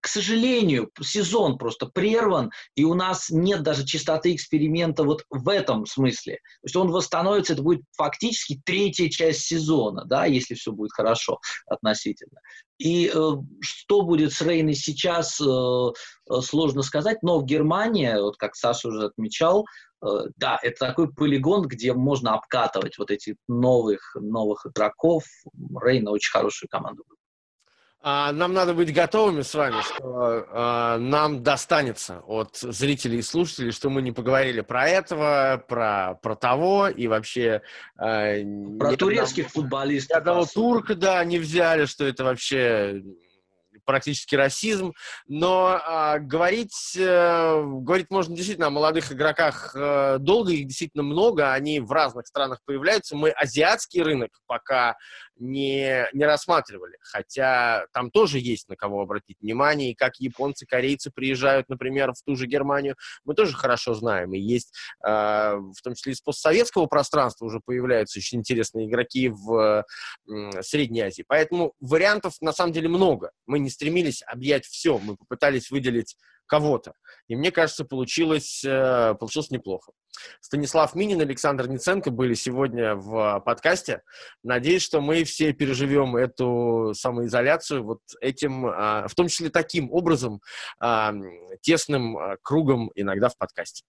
к сожалению, сезон просто прерван, и у нас нет даже чистоты эксперимента вот в этом смысле. То есть он восстановится, это будет фактически третья часть сезона, да, если все будет хорошо относительно. И э, что будет с Рейной сейчас, э, э сложно сказать, но в Германии, вот как Саша уже отмечал, да, это такой полигон, где можно обкатывать вот этих новых, новых игроков. Рейна очень хорошую команду а, нам надо быть готовыми с вами, что а, нам достанется от зрителей и слушателей, что мы не поговорили про этого, про, про того и вообще... А, про турецких одного, футболистов. Ни одного турка, да, не взяли, что это вообще практически расизм, но а, говорить, а, говорить можно действительно о молодых игроках а, долго, их действительно много, они в разных странах появляются. Мы азиатский рынок пока не, не рассматривали, хотя там тоже есть на кого обратить внимание, и как японцы, корейцы приезжают, например, в ту же Германию, мы тоже хорошо знаем, и есть, э, в том числе из постсоветского пространства уже появляются очень интересные игроки в э, Средней Азии, поэтому вариантов на самом деле много, мы не стремились объять все, мы попытались выделить кого-то. И мне кажется, получилось, э, получилось неплохо. Станислав Минин, Александр Ниценко были сегодня в подкасте. Надеюсь, что мы все переживем эту самоизоляцию вот этим, а, в том числе таким образом, а, тесным а, кругом иногда в подкасте.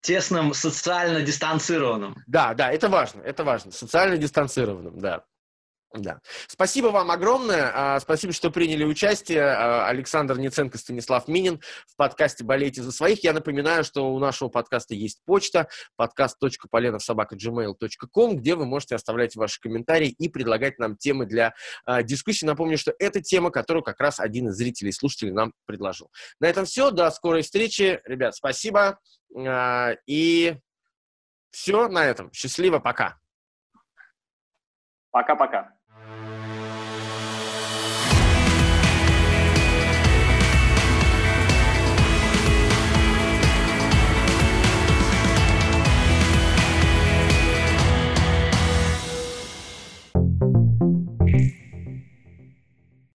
Тесным социально дистанцированным. Да, да, это важно, это важно. Социально дистанцированным, да. Да. Спасибо вам огромное. А, спасибо, что приняли участие. А, Александр Ниценко, Станислав Минин в подкасте «Болейте за своих». Я напоминаю, что у нашего подкаста есть почта подкаст.поленовсобака.gmail.com, где вы можете оставлять ваши комментарии и предлагать нам темы для а, дискуссии. Напомню, что это тема, которую как раз один из зрителей и слушателей нам предложил. На этом все. До скорой встречи. Ребят, спасибо. И Все на этом. Счастливо, пока. Пока-пока. you